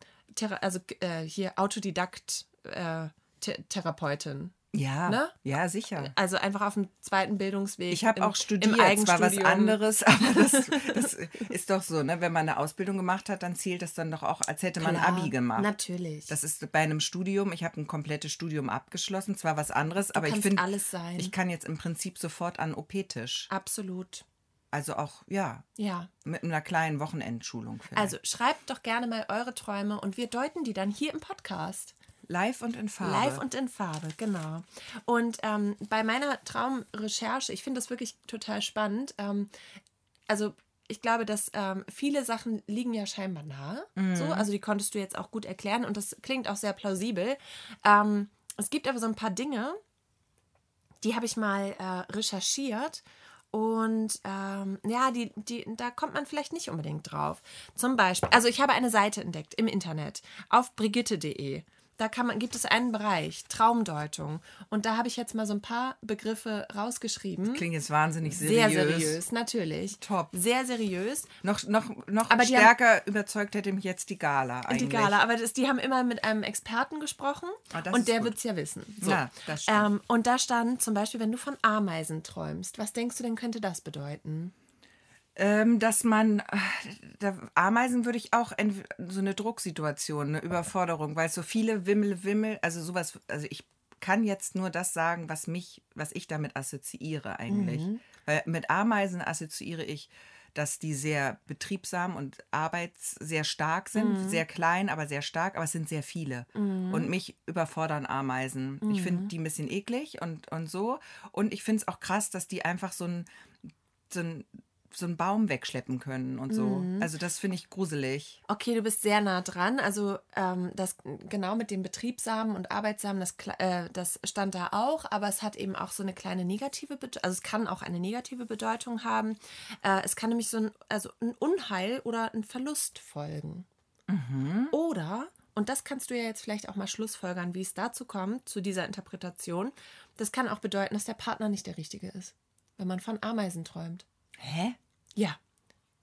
also äh, hier Autodidakt äh, Th Therapeutin. Ja, ne? ja, sicher. Also einfach auf dem zweiten Bildungsweg. Ich habe auch studiert, im zwar was anderes, aber das, das ist doch so, ne? Wenn man eine Ausbildung gemacht hat, dann zählt das dann doch auch, als hätte man Klar, Abi gemacht. Natürlich. Das ist bei einem Studium, ich habe ein komplettes Studium abgeschlossen, zwar was anderes, aber ich finde, alles sein. ich kann jetzt im Prinzip sofort an OP-Tisch. Absolut. Also auch, ja, Ja. mit einer kleinen Wochenendschulung vielleicht. Also schreibt doch gerne mal eure Träume und wir deuten die dann hier im Podcast. Live und in Farbe. Live und in Farbe, genau. Und ähm, bei meiner Traumrecherche, ich finde das wirklich total spannend. Ähm, also ich glaube, dass ähm, viele Sachen liegen ja scheinbar nahe. So, also die konntest du jetzt auch gut erklären und das klingt auch sehr plausibel. Ähm, es gibt aber so ein paar Dinge, die habe ich mal äh, recherchiert. Und ähm, ja, die, die, da kommt man vielleicht nicht unbedingt drauf. Zum Beispiel, also ich habe eine Seite entdeckt im Internet auf brigitte.de. Da kann man, gibt es einen Bereich, Traumdeutung. Und da habe ich jetzt mal so ein paar Begriffe rausgeschrieben. Klingt jetzt wahnsinnig Sehr seriös. seriös, natürlich. Top. Sehr seriös. Noch, noch, noch Aber die haben- stärker überzeugt hätte mich jetzt die Gala eigentlich. Die Gala, aber das, die haben immer mit einem Experten gesprochen das und der wird es ja wissen. So. Ja, das stimmt. ähm, und da stand zum Beispiel, wenn du von Ameisen träumst, was denkst du denn könnte das bedeuten? Ähm, dass man, äh, Ameisen würde ich auch in so eine Drucksituation, eine Überforderung, weil es so viele Wimmel, Wimmel, also sowas, also ich kann jetzt nur das sagen, was mich, was ich damit assoziiere eigentlich. Weil mit Ameisen assoziiere ich, dass die sehr betriebsam und arbeits sehr stark sind, sehr klein, aber sehr stark, aber es sind sehr viele. Und mich überfordern Ameisen. Ich finde die ein bisschen eklig und, und so. Und ich finde es auch krass, dass die einfach so ein, so ein so einen Baum wegschleppen können und so. Also das finde ich gruselig. Okay, du bist sehr nah dran. Also ähm, das genau mit dem Betriebsamen und Arbeitsamen, das, äh, das stand da auch, aber es hat eben auch so eine kleine negative Bedeutung, also es kann auch eine negative Bedeutung haben. Äh, es kann nämlich so ein, also ein Unheil oder ein Verlust folgen. Oder, und das kannst du ja jetzt vielleicht auch mal schlussfolgern, wie es dazu kommt, zu dieser Interpretation, das kann auch bedeuten, dass der Partner nicht der richtige ist, wenn man von Ameisen träumt. Hä? Ja,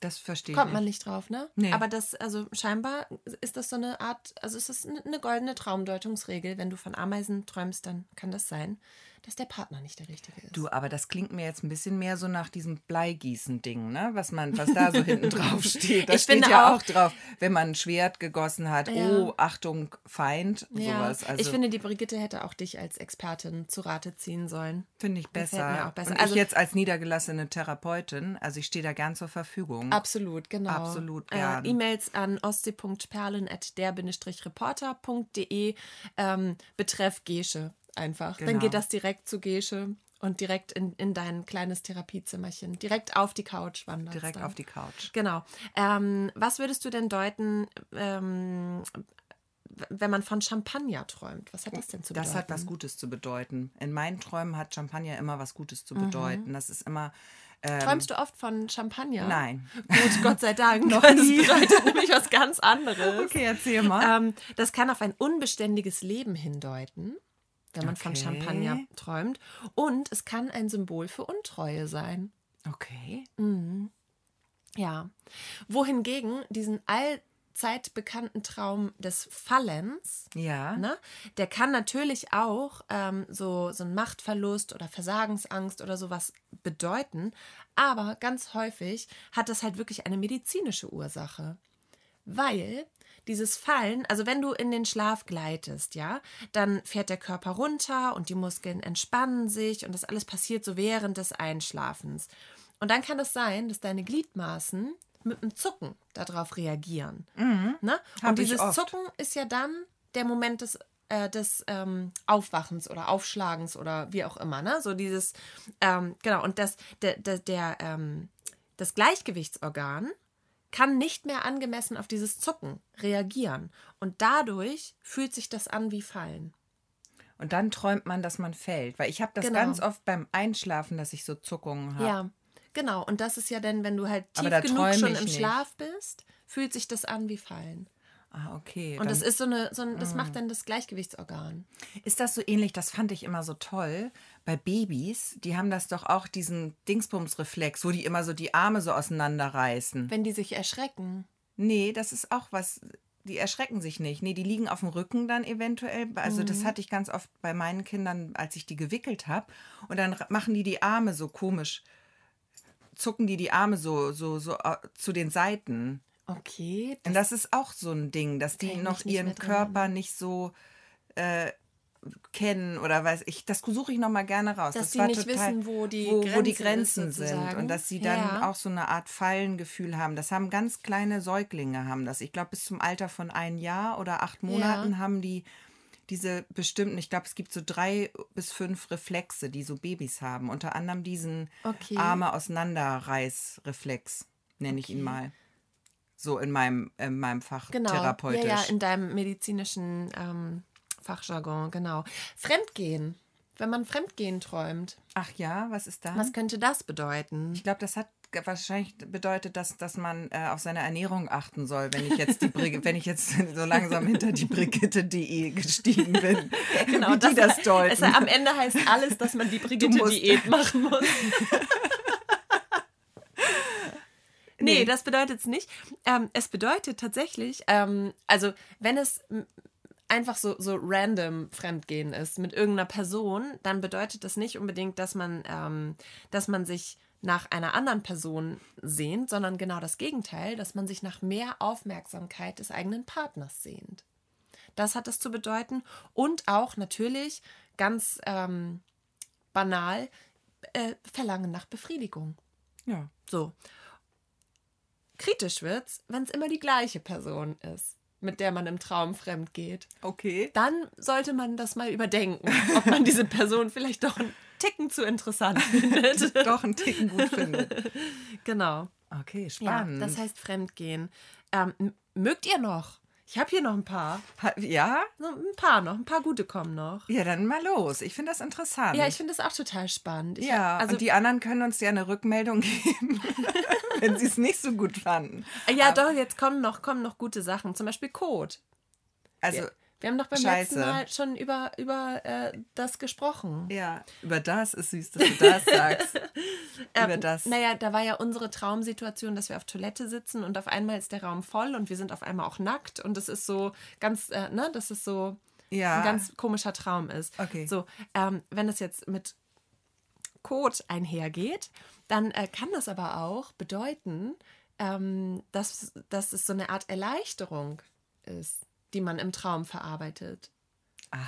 Das verstehe Kommt ich man nicht. drauf, ne? Nee. Aber das, also scheinbar ist das so eine Art, also es ist eine goldene Traumdeutungsregel. Wenn du von Ameisen träumst, dann kann das sein, dass der Partner nicht der richtige ist. Du, aber das klingt mir jetzt ein bisschen mehr so nach diesem Bleigießen-Ding, ne? Was man, was da so hinten drauf steht. Da Ich steht finde ja auch- auch drauf, wenn man ein Schwert gegossen hat, Ja. oh, Achtung, Feind, ja, sowas. Also ich finde, die Brigitte hätte auch dich als Expertin zu Rate ziehen sollen. finde ich besser. mir auch besser. Und Also- ich jetzt als niedergelassene Therapeutin, also ich stehe da gern zur Verfügung. Absolut, genau. Absolut Äh, gern. E-Mails an ostsee.perlen.der-reporter.de ähm, betreff Gesche einfach. Dann Genau. geht das direkt zu Gesche und direkt in, in dein kleines Therapiezimmerchen. Direkt auf die Couch wandert Direkt dann. auf die Couch. Genau. Ähm, was würdest du denn deuten, ähm, wenn man von Champagner träumt? Was hat das denn zu bedeuten? Das hat was Gutes zu bedeuten. In meinen Träumen hat Champagner immer was Gutes Mhm. zu bedeuten. Das ist immer. Träumst du oft von Champagner? Nein. Gut, Gott sei Dank. Noch das nie. bedeutet nämlich was ganz anderes. Okay, erzähl mal. Ähm, das kann auf ein unbeständiges Leben hindeuten, wenn man von Okay. Champagner träumt. Und es kann ein Symbol für Untreue sein. Okay. Ja. Wohingegen diesen allzeit bekannten Traum des Fallens. Ja. Ne? Der kann natürlich auch ähm, so, so ein Machtverlust oder Versagensangst oder sowas bedeuten, aber ganz häufig hat das halt wirklich eine medizinische Ursache. Weil dieses Fallen, also wenn du in den Schlaf gleitest, ja, dann fährt der Körper runter und die Muskeln entspannen sich und das alles passiert so während des Einschlafens. Und dann kann es sein, dass deine Gliedmaßen mit einem Zucken darauf reagieren. Mhm. Ne? Und dieses. Zucken ist ja dann der Moment des, äh, des ähm, Aufwachens oder Aufschlagens oder wie auch immer. Ne? So dieses, ähm, genau, und das, der, der, der, ähm, das Gleichgewichtsorgan kann nicht mehr angemessen auf dieses Zucken reagieren. Und dadurch fühlt sich das an wie Fallen. Und dann träumt man, dass man fällt. Weil ich habe das Genau. ganz oft beim Einschlafen, dass ich so Zuckungen habe. Ja, genau. Und das ist ja dann, wenn du halt tief genug schon im nicht. Schlaf bist, fühlt sich das an wie Fallen. Ah, okay. Und das ist so eine, so ein, das macht dann das Gleichgewichtsorgan. Ist das so ähnlich? Das fand ich immer so toll. Bei Babys, die haben das doch auch, diesen Dingsbums-Reflex, wo die immer so die Arme so auseinanderreißen. Wenn die sich erschrecken. Nee, das ist auch was. Die erschrecken sich nicht. Nee, die liegen auf dem Rücken dann eventuell. Also, das hatte ich ganz oft bei meinen Kindern, als ich die gewickelt habe. Und dann machen die die Arme so komisch. Zucken die die Arme so, so, so äh, zu den Seiten. Okay. Und das ist auch so ein Ding, dass die noch ihren Körper nicht so äh, kennen oder weiß ich. Das suche ich noch mal gerne raus. Dass das die war nicht total, wissen, wo die wo, wo die Grenze Grenzen sind und dass sie dann Ja. auch so eine Art Fallengefühl haben. Das haben ganz kleine Säuglinge haben das. Ich glaube bis zum Alter von ein Jahr oder acht Monaten haben die diese bestimmten, ich glaube, es gibt so drei bis fünf Reflexe, die so Babys haben. Unter anderem diesen Okay. Arme auseinanderreißreflex, nenne ich ihn Okay. mal. So in meinem, in meinem Fach Genau. therapeutisch. Ja, ja, in deinem medizinischen ähm, Fachjargon, genau. Fremdgehen. Wenn man Fremdgehen träumt, Ach ja, was ist da? was könnte das bedeuten? Ich glaube, das hat wahrscheinlich bedeutet, dass, dass man äh, auf seine Ernährung achten soll, wenn ich jetzt die Brig wenn ich jetzt so langsam hinter die Brigitte.de gestiegen bin. Genau, wie die das deuten. Es, am Ende heißt alles, dass man die Brigitte-Diät machen muss. nee, das bedeutet es nicht. Ähm, es bedeutet tatsächlich, ähm, also wenn es einfach so, so random Fremdgehen ist mit irgendeiner Person, dann bedeutet das nicht unbedingt, dass man, ähm, dass man sich nach einer anderen Person sehnt, sondern genau das Gegenteil, dass man sich nach mehr Aufmerksamkeit des eigenen Partners sehnt. Das hat es zu bedeuten. Und auch natürlich ganz ähm, banal äh, Verlangen nach Befriedigung. ja. So. Kritisch wird's, wenn es immer die gleiche Person ist, mit der man im Traum fremd geht. Okay. Dann sollte man das mal überdenken, ob man diese Person vielleicht doch einen Ticken zu interessant findet. Doch einen Ticken gut findet. genau. Okay, Ja, spannend. das heißt Fremdgehen. Ähm, mögt ihr noch? Ich habe hier noch ein paar. Ha- ja? Ein paar noch, ein paar gute kommen noch. Ja, dann mal los. Ich finde das interessant. Ja, ich finde das auch total spannend. Ich, ja, also, und die anderen können uns ja eine Rückmeldung geben, wenn sie es nicht so gut fanden. ja, doch, jetzt kommen noch, kommen noch gute Sachen. Zum Beispiel Code. Also, Wir, wir haben doch beim Scheiße. letzten Mal schon über, über äh, das gesprochen. ja, über das ist süß, dass du das sagst. über Ähm, das. Naja, da war ja unsere Traumsituation, dass wir auf Toilette sitzen und auf einmal ist der Raum voll und wir sind auf einmal auch nackt und es ist so ganz, äh, ne, dass es so Ja. ein ganz komischer Traum ist. Okay. So, ähm, wenn es jetzt mit Code einhergeht, dann äh, kann das aber auch bedeuten, ähm, dass, dass es so eine Art Erleichterung ist, die man im Traum verarbeitet.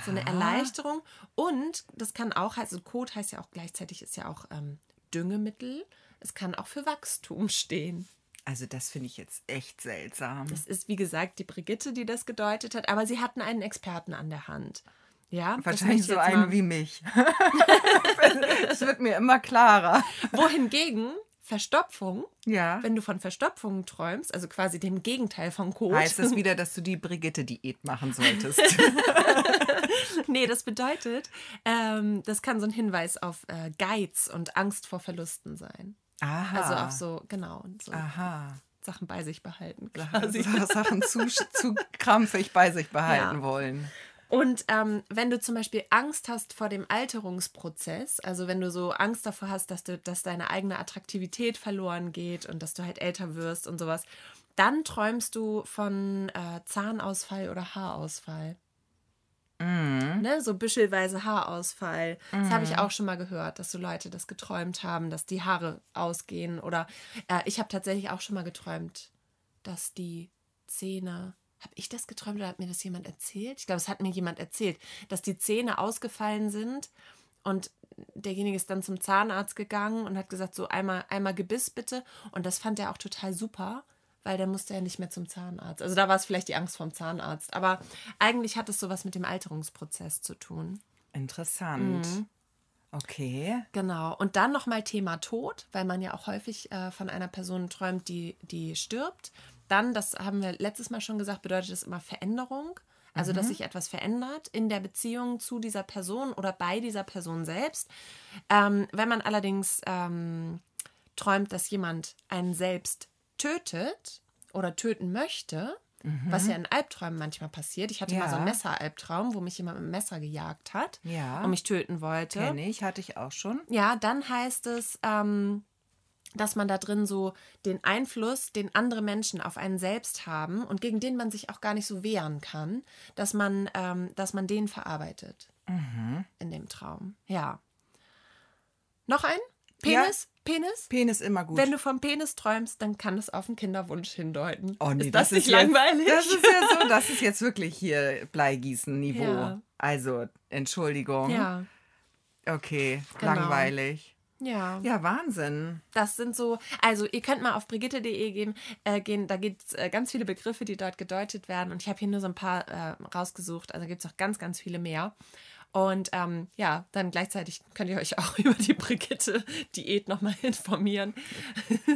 So eine Aha. Erleichterung. Und das kann auch, also Code heißt ja auch gleichzeitig, ist ja auch ähm, Düngemittel. Es kann auch für Wachstum stehen. Also das finde ich jetzt echt seltsam. Das ist, wie gesagt, die Brigitte, die das gedeutet hat, aber sie hatten einen Experten an der Hand. Ja, Wahrscheinlich so einen mal- wie mich. Es wird mir immer klarer. Wohingegen Verstopfung, Ja. wenn du von Verstopfung träumst, also quasi dem Gegenteil von Code. Heißt das wieder, dass du die Brigitte-Diät machen solltest? nee, das bedeutet, ähm, das kann so ein Hinweis auf äh, Geiz und Angst vor Verlusten sein. Aha. Also auf so, genau, so Aha. Sachen bei sich behalten. Quasi. Sachen zu, zu krampfig bei sich behalten Ja. wollen. Und ähm, wenn du zum Beispiel Angst hast vor dem Alterungsprozess, also wenn du so Angst davor hast, dass, du, dass deine eigene Attraktivität verloren geht und dass du halt älter wirst und sowas, dann träumst du von äh, Zahnausfall oder Haarausfall. Mhm. Ne, so büschelweise Haarausfall. Das habe ich auch schon mal gehört, dass so Leute das geträumt haben, dass die Haare ausgehen. Oder äh, ich habe tatsächlich auch schon mal geträumt, dass die Zähne. Habe ich das geträumt oder hat mir das jemand erzählt? Ich glaube, es hat mir jemand erzählt, dass die Zähne ausgefallen sind und derjenige ist dann zum Zahnarzt gegangen und hat gesagt, so einmal, einmal Gebiss bitte. Und das fand er auch total super, weil der musste ja nicht mehr zum Zahnarzt. Also da war es vielleicht die Angst vom Zahnarzt. Aber eigentlich hat es sowas mit dem Alterungsprozess zu tun. Interessant. Okay. Genau. Und dann nochmal Thema Tod, weil man ja auch häufig äh, von einer Person träumt, die, die stirbt. Dann, das haben wir letztes Mal schon gesagt, bedeutet das immer Veränderung. Also, dass sich etwas verändert in der Beziehung zu dieser Person oder bei dieser Person selbst. Ähm, wenn man allerdings ähm, träumt, dass jemand einen selbst tötet oder töten möchte, was ja in Albträumen manchmal passiert. Ich hatte mal Ja. so einen Messeralbtraum, wo mich jemand mit einem Messer gejagt hat Ja. und mich töten wollte. Kenne ich, hatte ich auch schon. Ja, dann heißt es, ähm, dass man da drin so den Einfluss, den andere Menschen auf einen selbst haben und gegen den man sich auch gar nicht so wehren kann, dass man, ähm, dass man den verarbeitet in dem Traum. Ja. Noch ein? Penis? Penis? Penis immer gut. Wenn du vom Penis träumst, dann kann es auf einen Kinderwunsch hindeuten. Oh nee, ist das, nicht jetzt- langweilig? Das ist ja so, das ist jetzt wirklich hier Bleigießen-Niveau. Ja. Also, Entschuldigung. ja, Okay, Genau. langweilig. Ja. Ja, Wahnsinn. Das sind so, also ihr könnt mal auf brigitte.de gehen, äh, gehen, da gibt es äh, ganz viele Begriffe, die dort gedeutet werden und ich habe hier nur so ein paar äh, rausgesucht, also gibt es noch ganz, ganz viele mehr. Und ähm, ja, dann gleichzeitig könnt ihr euch auch über die Brigitte-Diät nochmal informieren.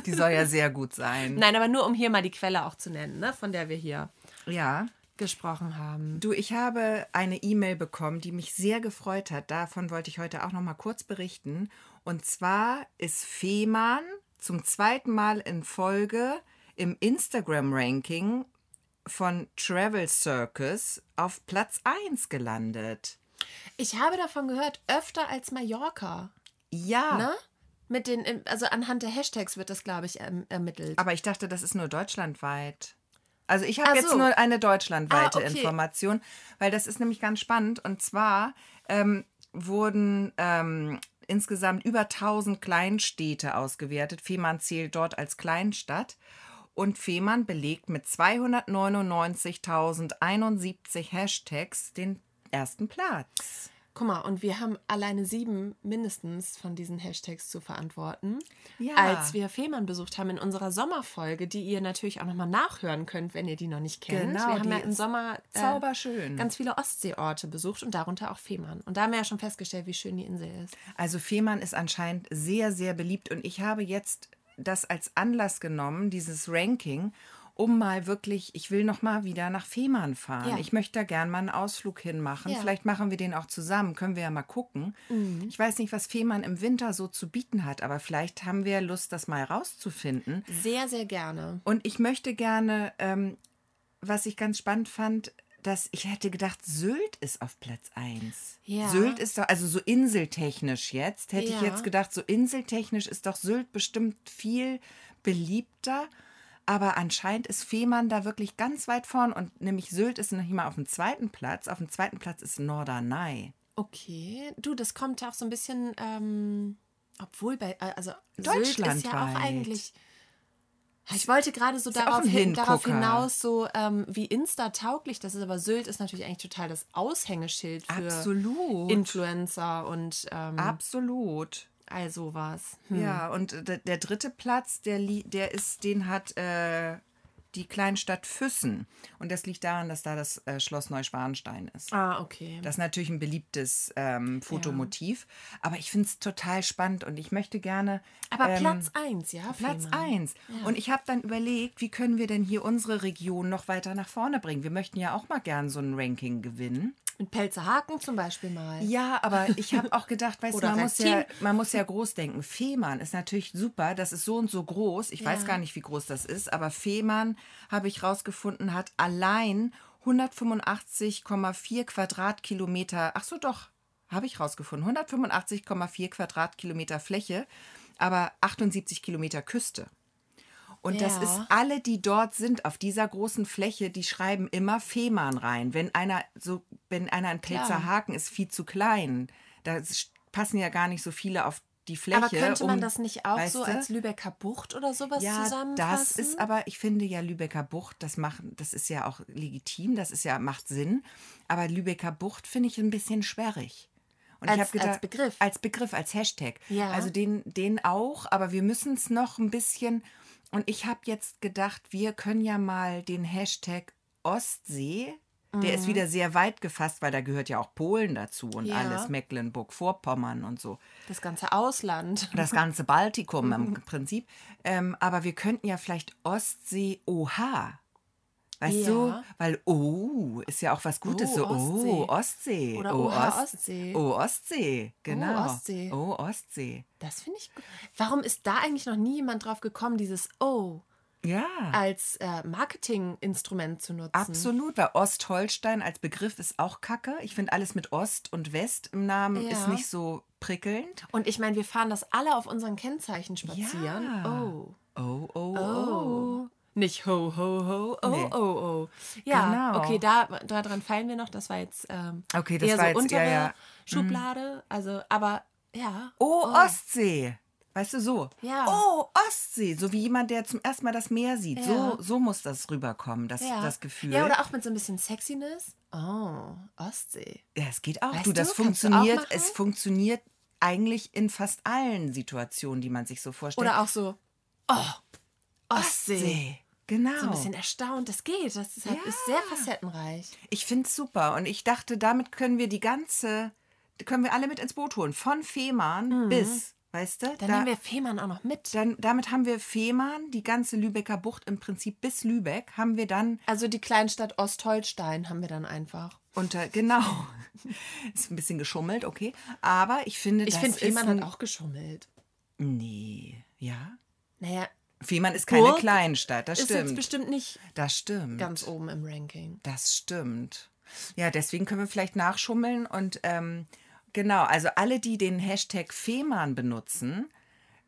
Die soll ja sehr gut sein. Nein, aber nur um hier mal die Quelle auch zu nennen, ne, von der wir hier Ja. gesprochen haben. Du, ich habe eine E-Mail bekommen, die mich sehr gefreut hat. Davon wollte ich heute auch noch mal kurz berichten. Und zwar ist Fehmarn zum zweiten Mal in Folge im Instagram-Ranking von Travel Circus auf Platz 1 gelandet. Ich habe davon gehört, öfter als Mallorca, Ja, ne? Mit den, also anhand der Hashtags wird das, glaube ich, erm- ermittelt. aber ich dachte, das ist nur deutschlandweit. Also ich habe Ach jetzt so. nur eine deutschlandweite Ah, okay. Information, weil das ist nämlich ganz spannend. Und zwar ähm, wurden ähm, insgesamt über 1000 Kleinstädte ausgewertet. Fehmarn zählt dort als Kleinstadt. Und Fehmarn belegt mit 299.071 Hashtags den ersten Platz. Guck mal, und wir haben alleine sieben mindestens von diesen Hashtags zu verantworten. Ja. Als wir Fehmarn besucht haben in unserer Sommerfolge, die ihr natürlich auch nochmal nachhören könnt, wenn ihr die noch nicht kennt. Genau, wir haben ja im Sommer äh, ganz viele Ostseeorte besucht und darunter auch Fehmarn. Und da haben wir ja schon festgestellt, wie schön die Insel ist. Also Fehmarn ist anscheinend sehr, sehr beliebt und ich habe jetzt das als Anlass genommen, dieses Ranking, um mal wirklich, ich will noch mal wieder nach Fehmarn fahren. Ja. Ich möchte da gern mal einen Ausflug hinmachen. Ja. Mhm. Vielleicht machen wir den auch zusammen, können wir ja mal gucken. Ich weiß nicht, was Fehmarn im Winter so zu bieten hat, aber vielleicht haben wir Lust, das mal rauszufinden. Sehr, sehr gerne. Und ich möchte gerne, ähm, was ich ganz spannend fand, dass ich hätte gedacht, Sylt ist auf Platz 1. Ja. Sylt ist doch, also so inseltechnisch jetzt, hätte ich Ja. jetzt gedacht, so inseltechnisch ist doch Sylt bestimmt viel beliebter. Aber anscheinend ist Fehmarn da wirklich ganz weit vorn und nämlich Sylt ist noch nicht mal auf dem zweiten Platz. Auf dem zweiten Platz ist Norderney. Okay, du, das kommt auch so ein bisschen, ähm, obwohl bei, äh, also Sylt ist ja auch eigentlich. Ich wollte gerade so darauf, hin, darauf hinaus, so ähm, wie Insta-tauglich das ist, aber Sylt ist natürlich eigentlich total das Aushängeschild für Absolut. Influencer und ähm, Absolut. All sowas. Ja, und äh, der, der dritte Platz, der, der ist, den hat äh, die Kleinstadt Füssen. Und das liegt daran, dass da das äh, Schloss Neuschwanstein ist. Ah, okay. Das ist natürlich ein beliebtes ähm, Fotomotiv. Aber ich finde es total spannend und ich möchte gerne. aber ähm, Platz 1, ja? Platz Fehmarn. 1. Und ich habe dann überlegt, wie können wir denn hier unsere Region noch weiter nach vorne bringen? Wir möchten ja auch mal gern so ein Ranking gewinnen. Mit Pelzerhaken zum Beispiel mal. Ja, aber ich habe auch gedacht, weißt man muss, ja, man muss ja groß denken. Fehmarn ist natürlich super, das ist so und so groß. Ich weiß Ja. gar nicht, wie groß das ist, aber Fehmarn, habe ich rausgefunden, hat allein 185,4 Quadratkilometer. Ach so, doch, habe ich rausgefunden. 185,4 Quadratkilometer Fläche, aber 78 Kilometer Küste. Und das Ja. ist alle, die dort sind, auf dieser großen Fläche, die schreiben immer Fehmarn rein. Wenn einer so, wenn einer in Klar. Pelzerhaken ist viel zu klein, da passen ja gar nicht so viele auf die Fläche. Aber könnte man um- das nicht auch so du? als Lübecker Bucht oder sowas ja, zusammenfassen? das ist aber, ich finde ja Lübecker Bucht, das machen, das ist ja auch legitim, das ist ja macht Sinn. Aber Lübecker Bucht finde ich ein bisschen sperrig. Und Als- ich habe gedacht, als Begriff? als Begriff, als Hashtag. Ja. Also den, den auch, aber wir müssen es noch ein bisschen. Und ich habe jetzt gedacht, wir können ja mal den Hashtag Ostsee. Der ist wieder sehr weit gefasst, weil da gehört ja auch Polen dazu und Mhm. Ja. alles, Mecklenburg-Vorpommern und so Das ganze Ausland. das ganze Baltikum im Prinzip. Ähm, aber wir könnten ja vielleicht Ostsee OH. Weißt Ja. du? Weil O ist ja auch was Gutes. Oh, so, Ostsee. oh, Ostsee. Oder oh, OH Ostsee. Oh, Ostsee. Genau. Ostsee. Oh, Ostsee. Das finde ich gut. Warum ist da eigentlich noch nie jemand drauf gekommen, dieses O Ja. als äh, Marketinginstrument zu nutzen? Absolut, weil Ostholstein als Begriff ist auch kacke. Ich finde, alles mit Ost und West im Namen Ja. ist nicht so prickelnd. Und ich meine, wir fahren das alle auf unseren Kennzeichen spazieren. Ja. Oh. Oh, oh, oh. Oh. Nicht ho, ho, ho, oh, Nee. oh, oh. Ja, Genau. okay, da daran fallen wir noch. Das war jetzt ähm, Okay, das eher war so jetzt- untere ja, ja. Schublade. Also, aber ja. Oh, Ostsee. Weißt du, so. Ja. Oh, Ostsee. So wie jemand, der zum ersten Mal das Meer sieht. Ja. So, so muss das rüberkommen, das, Ja. das Gefühl. Ja, oder auch mit so ein bisschen Sexiness. Oh, Ostsee. Ja, es geht auch. Weißt du, das du, du funktioniert. machen? Es funktioniert eigentlich in fast allen Situationen, die man sich so vorstellt. Oder auch so, oh, Ostsee. Genau. So ein bisschen erstaunt, das geht. Das ist, halt, Ja. ist sehr facettenreich. Ich finde es super. Und ich dachte, damit können wir die ganze, können wir alle mit ins Boot holen. Von Fehmarn bis, weißt du? Mhm. Dann da- nehmen wir Fehmarn auch noch mit. dann, damit haben wir Fehmarn, die ganze Lübecker Bucht im Prinzip bis Lübeck, haben wir dann Also die Kleinstadt Ostholstein haben wir dann einfach. unter, genau, ist ein bisschen geschummelt, okay, aber ich finde, Ich das finde, ist Fehmarn hat auch geschummelt. Nee, ja. Naja, Fehmarn ist keine Burg Kleinstadt, das ist jetzt stimmt. bestimmt nicht Das stimmt. ganz oben im Ranking. Das stimmt. Ja, deswegen können wir vielleicht nachschummeln und ähm, genau, also alle, die den Hashtag Fehmarn benutzen,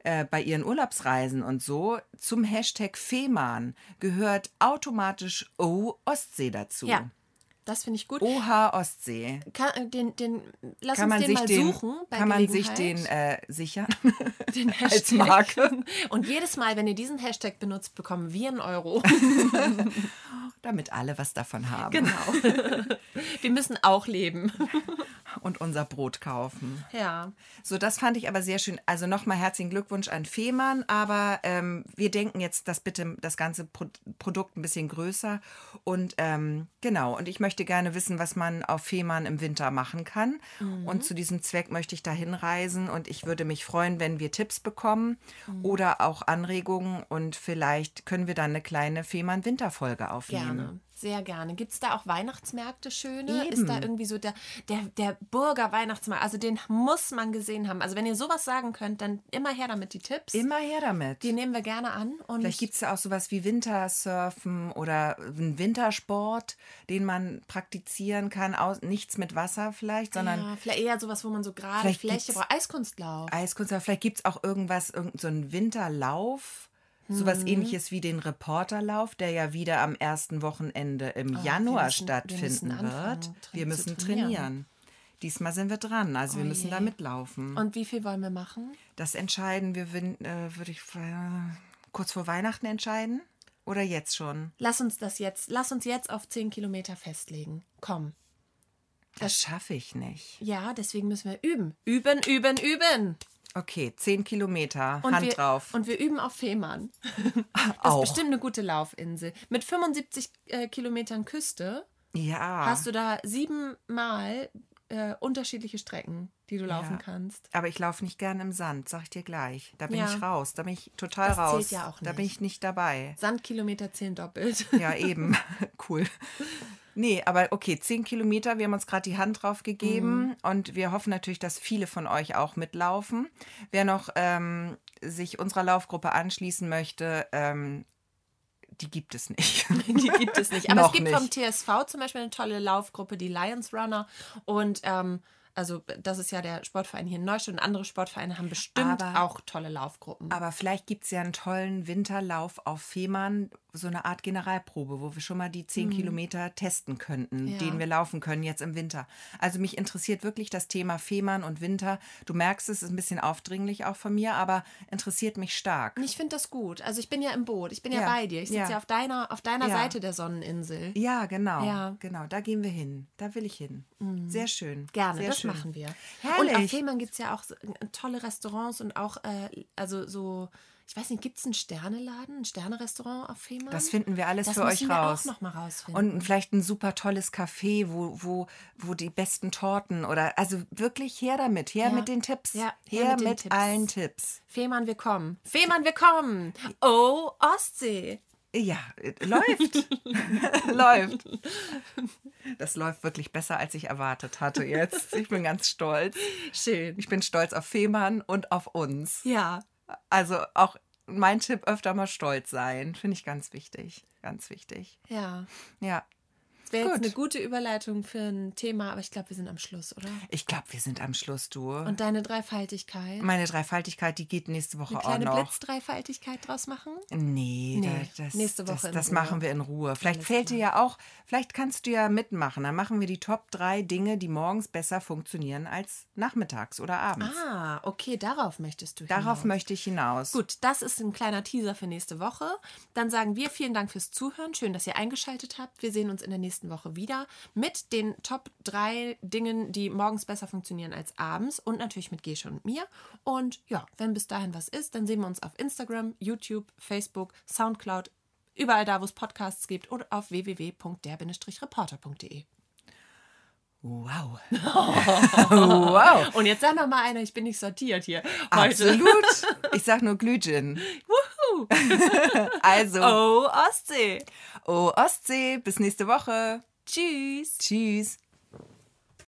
äh, bei ihren Urlaubsreisen und so, zum Hashtag Fehmarn gehört automatisch O Ostsee dazu. Ja, das finde ich gut. OH Ostsee. Kann, den, den, lass Kann uns man den sich mal den, suchen. Bei kann man sich den äh, sichern? den als Hashtag. Marke. Und jedes Mal, wenn ihr diesen Hashtag benutzt, bekommen wir einen Euro. Damit alle was davon haben genau. wir müssen auch leben. Und unser Brot kaufen. Ja. So, das fand ich aber sehr schön. Also nochmal herzlichen Glückwunsch an Fehmarn, aber ähm, wir denken jetzt das bitte das ganze Pro Produkt ein bisschen größer. Und ähm, genau, und ich möchte gerne wissen, was man auf Fehmarn im Winter machen kann. Und zu diesem Zweck möchte ich dahin reisen und ich würde mich freuen, wenn wir Tipps bekommen oder auch Anregungen und vielleicht können wir dann eine kleine Fehmarn-Winterfolge aufnehmen. Gerne, sehr gerne. Gibt es da auch Weihnachtsmärkte schöne? Eben. Ist da irgendwie so der, der, der Burger Weihnachtsmarkt? Also den muss man gesehen haben. Also wenn ihr sowas sagen könnt, dann immer her damit die Tipps. Immer her damit. Die nehmen wir gerne an. Und Vielleicht gibt es ja auch sowas wie Wintersurfen oder einen Wintersport, den man praktizieren kann. Aus, nichts mit Wasser vielleicht, sondern ja, vielleicht eher sowas, wo man so gerade Fläche braucht. Eiskunstlauf. Eiskunst. aber Vielleicht gibt es auch irgendwas, irgend so einen Winterlauf. Sowas Mhm. ähnliches wie den Reporterlauf, der ja wieder am ersten Wochenende im wir Januar müssen- wir stattfinden müssen anfangen, wird. Wir müssen trainieren. trainieren. Diesmal sind wir dran, also wir Oh müssen da je. mitlaufen. Und wie viel wollen wir machen? das entscheiden wir, äh, würde ich äh, kurz vor Weihnachten entscheiden oder jetzt schon. Lass uns das jetzt, lass uns jetzt auf 10 Kilometer festlegen. Komm. Das schaffe ich nicht. Ja, deswegen müssen wir üben. Üben, üben, üben. Okay, 10 Kilometer, Und Hand wir, drauf. Und wir üben auf Fehmarn. Das ist bestimmt eine gute Laufinsel. Mit 75 äh, Kilometern Küste ja. hast du da siebenmal äh, unterschiedliche Strecken, die du laufen kannst. aber ich laufe nicht gern im Sand, sag ich dir gleich. Da bin Ja. ich raus. Da bin ich total Das raus. zählt ja auch Da bin nicht. ich nicht dabei. Sandkilometer zählen doppelt. Ja, eben. cool. Nee, aber okay, 10 Kilometer, wir haben uns gerade die Hand drauf gegeben Mhm. und wir hoffen natürlich, dass viele von euch auch mitlaufen. Wer noch ähm, sich unserer Laufgruppe anschließen möchte, ähm, die gibt es nicht. Die gibt es nicht. Aber es gibt vom nicht. TSV zum Beispiel eine tolle Laufgruppe, die Lions Runner. Und ähm, also das ist ja der Sportverein hier in Neustadt und andere Sportvereine haben bestimmt Aber- auch tolle Laufgruppen. Aber vielleicht gibt es ja einen tollen Winterlauf auf Fehmarn, so eine Art Generalprobe, wo wir schon mal die 10 Kilometer testen könnten, Mhm. Ja. den wir laufen können jetzt im Winter. Also mich interessiert wirklich das Thema Fehmarn und Winter. Du merkst, es ist ein bisschen aufdringlich auch von mir, aber interessiert mich stark. ich finde das gut. Also ich bin ja im Boot, ich bin ja, Ja, bei dir. Ich sitze ja. ja. auf deiner, auf deiner. Seite der Sonneninsel. Ja, genau. Ja. Genau, da gehen wir hin. Da will ich hin. Sehr schön. Gerne, Sehr das schön. machen wir. Herrlich. Und auf Fehmarn gibt es ja auch äh, tolle Restaurants und auch, äh, also so, ich weiß nicht, gibt es einen Sterneladen, ein Sternerestaurant auf Fehmarn? Das finden wir alles das für euch wir raus. auch noch mal rausfinden. Und vielleicht ein super tolles Café, wo, wo, wo die besten Torten oder also wirklich her damit, her Ja. mit den Tipps. Ja, her, her mit mit Tipps. allen Tipps. Fehmarn, wir kommen. Fehmarn, wir kommen. Oh, Ostsee. Ja, äh, läuft. läuft. Das läuft wirklich besser, als ich erwartet hatte jetzt. Ich bin ganz stolz. Schön. Ich bin stolz auf Fehmarn und auf uns. Ja. Also auch mein Tipp öfter mal stolz sein. Finde ich ganz wichtig. Ganz wichtig. Ja. Ja. Das wäre jetzt eine gute Überleitung für ein Thema, aber ich glaube, wir sind am Schluss, oder? Ich glaube, wir sind am Schluss, du. Und deine Dreifaltigkeit? Meine Dreifaltigkeit, die geht nächste Woche Eine auch kleine noch. Blitzdreifaltigkeit draus machen? Nee, Nee, da- das, nächste Woche das, das machen wir in Ruhe. Vielleicht Alles fällt dir ja auch, vielleicht kannst du ja mitmachen. Dann machen wir die Top 3 Dinge, die morgens besser funktionieren als nachmittags oder abends. Ah, okay, darauf möchtest du Darauf hinaus. möchte ich hinaus. Gut, das ist ein kleiner Teaser für nächste Woche. Dann sagen wir vielen Dank fürs Zuhören. Schön, dass ihr eingeschaltet habt. Wir sehen uns in der nächsten Woche wieder mit den Top 3 Dingen, die morgens besser funktionieren als abends und natürlich mit Gesche und mir. Und ja, wenn bis dahin was ist, dann sehen wir uns auf Instagram, YouTube, Facebook, Soundcloud, überall da, wo es Podcasts gibt oder auf www.der-reporter.de. Wow. wow. Und jetzt sag noch mal einer, ich bin nicht sortiert hier heute. Absolut. Ich sag nur Glühgin. Wuhu. Also, Oh, Ostsee. oh Ostsee, bis nächste Woche. Tschüss. Tschüss.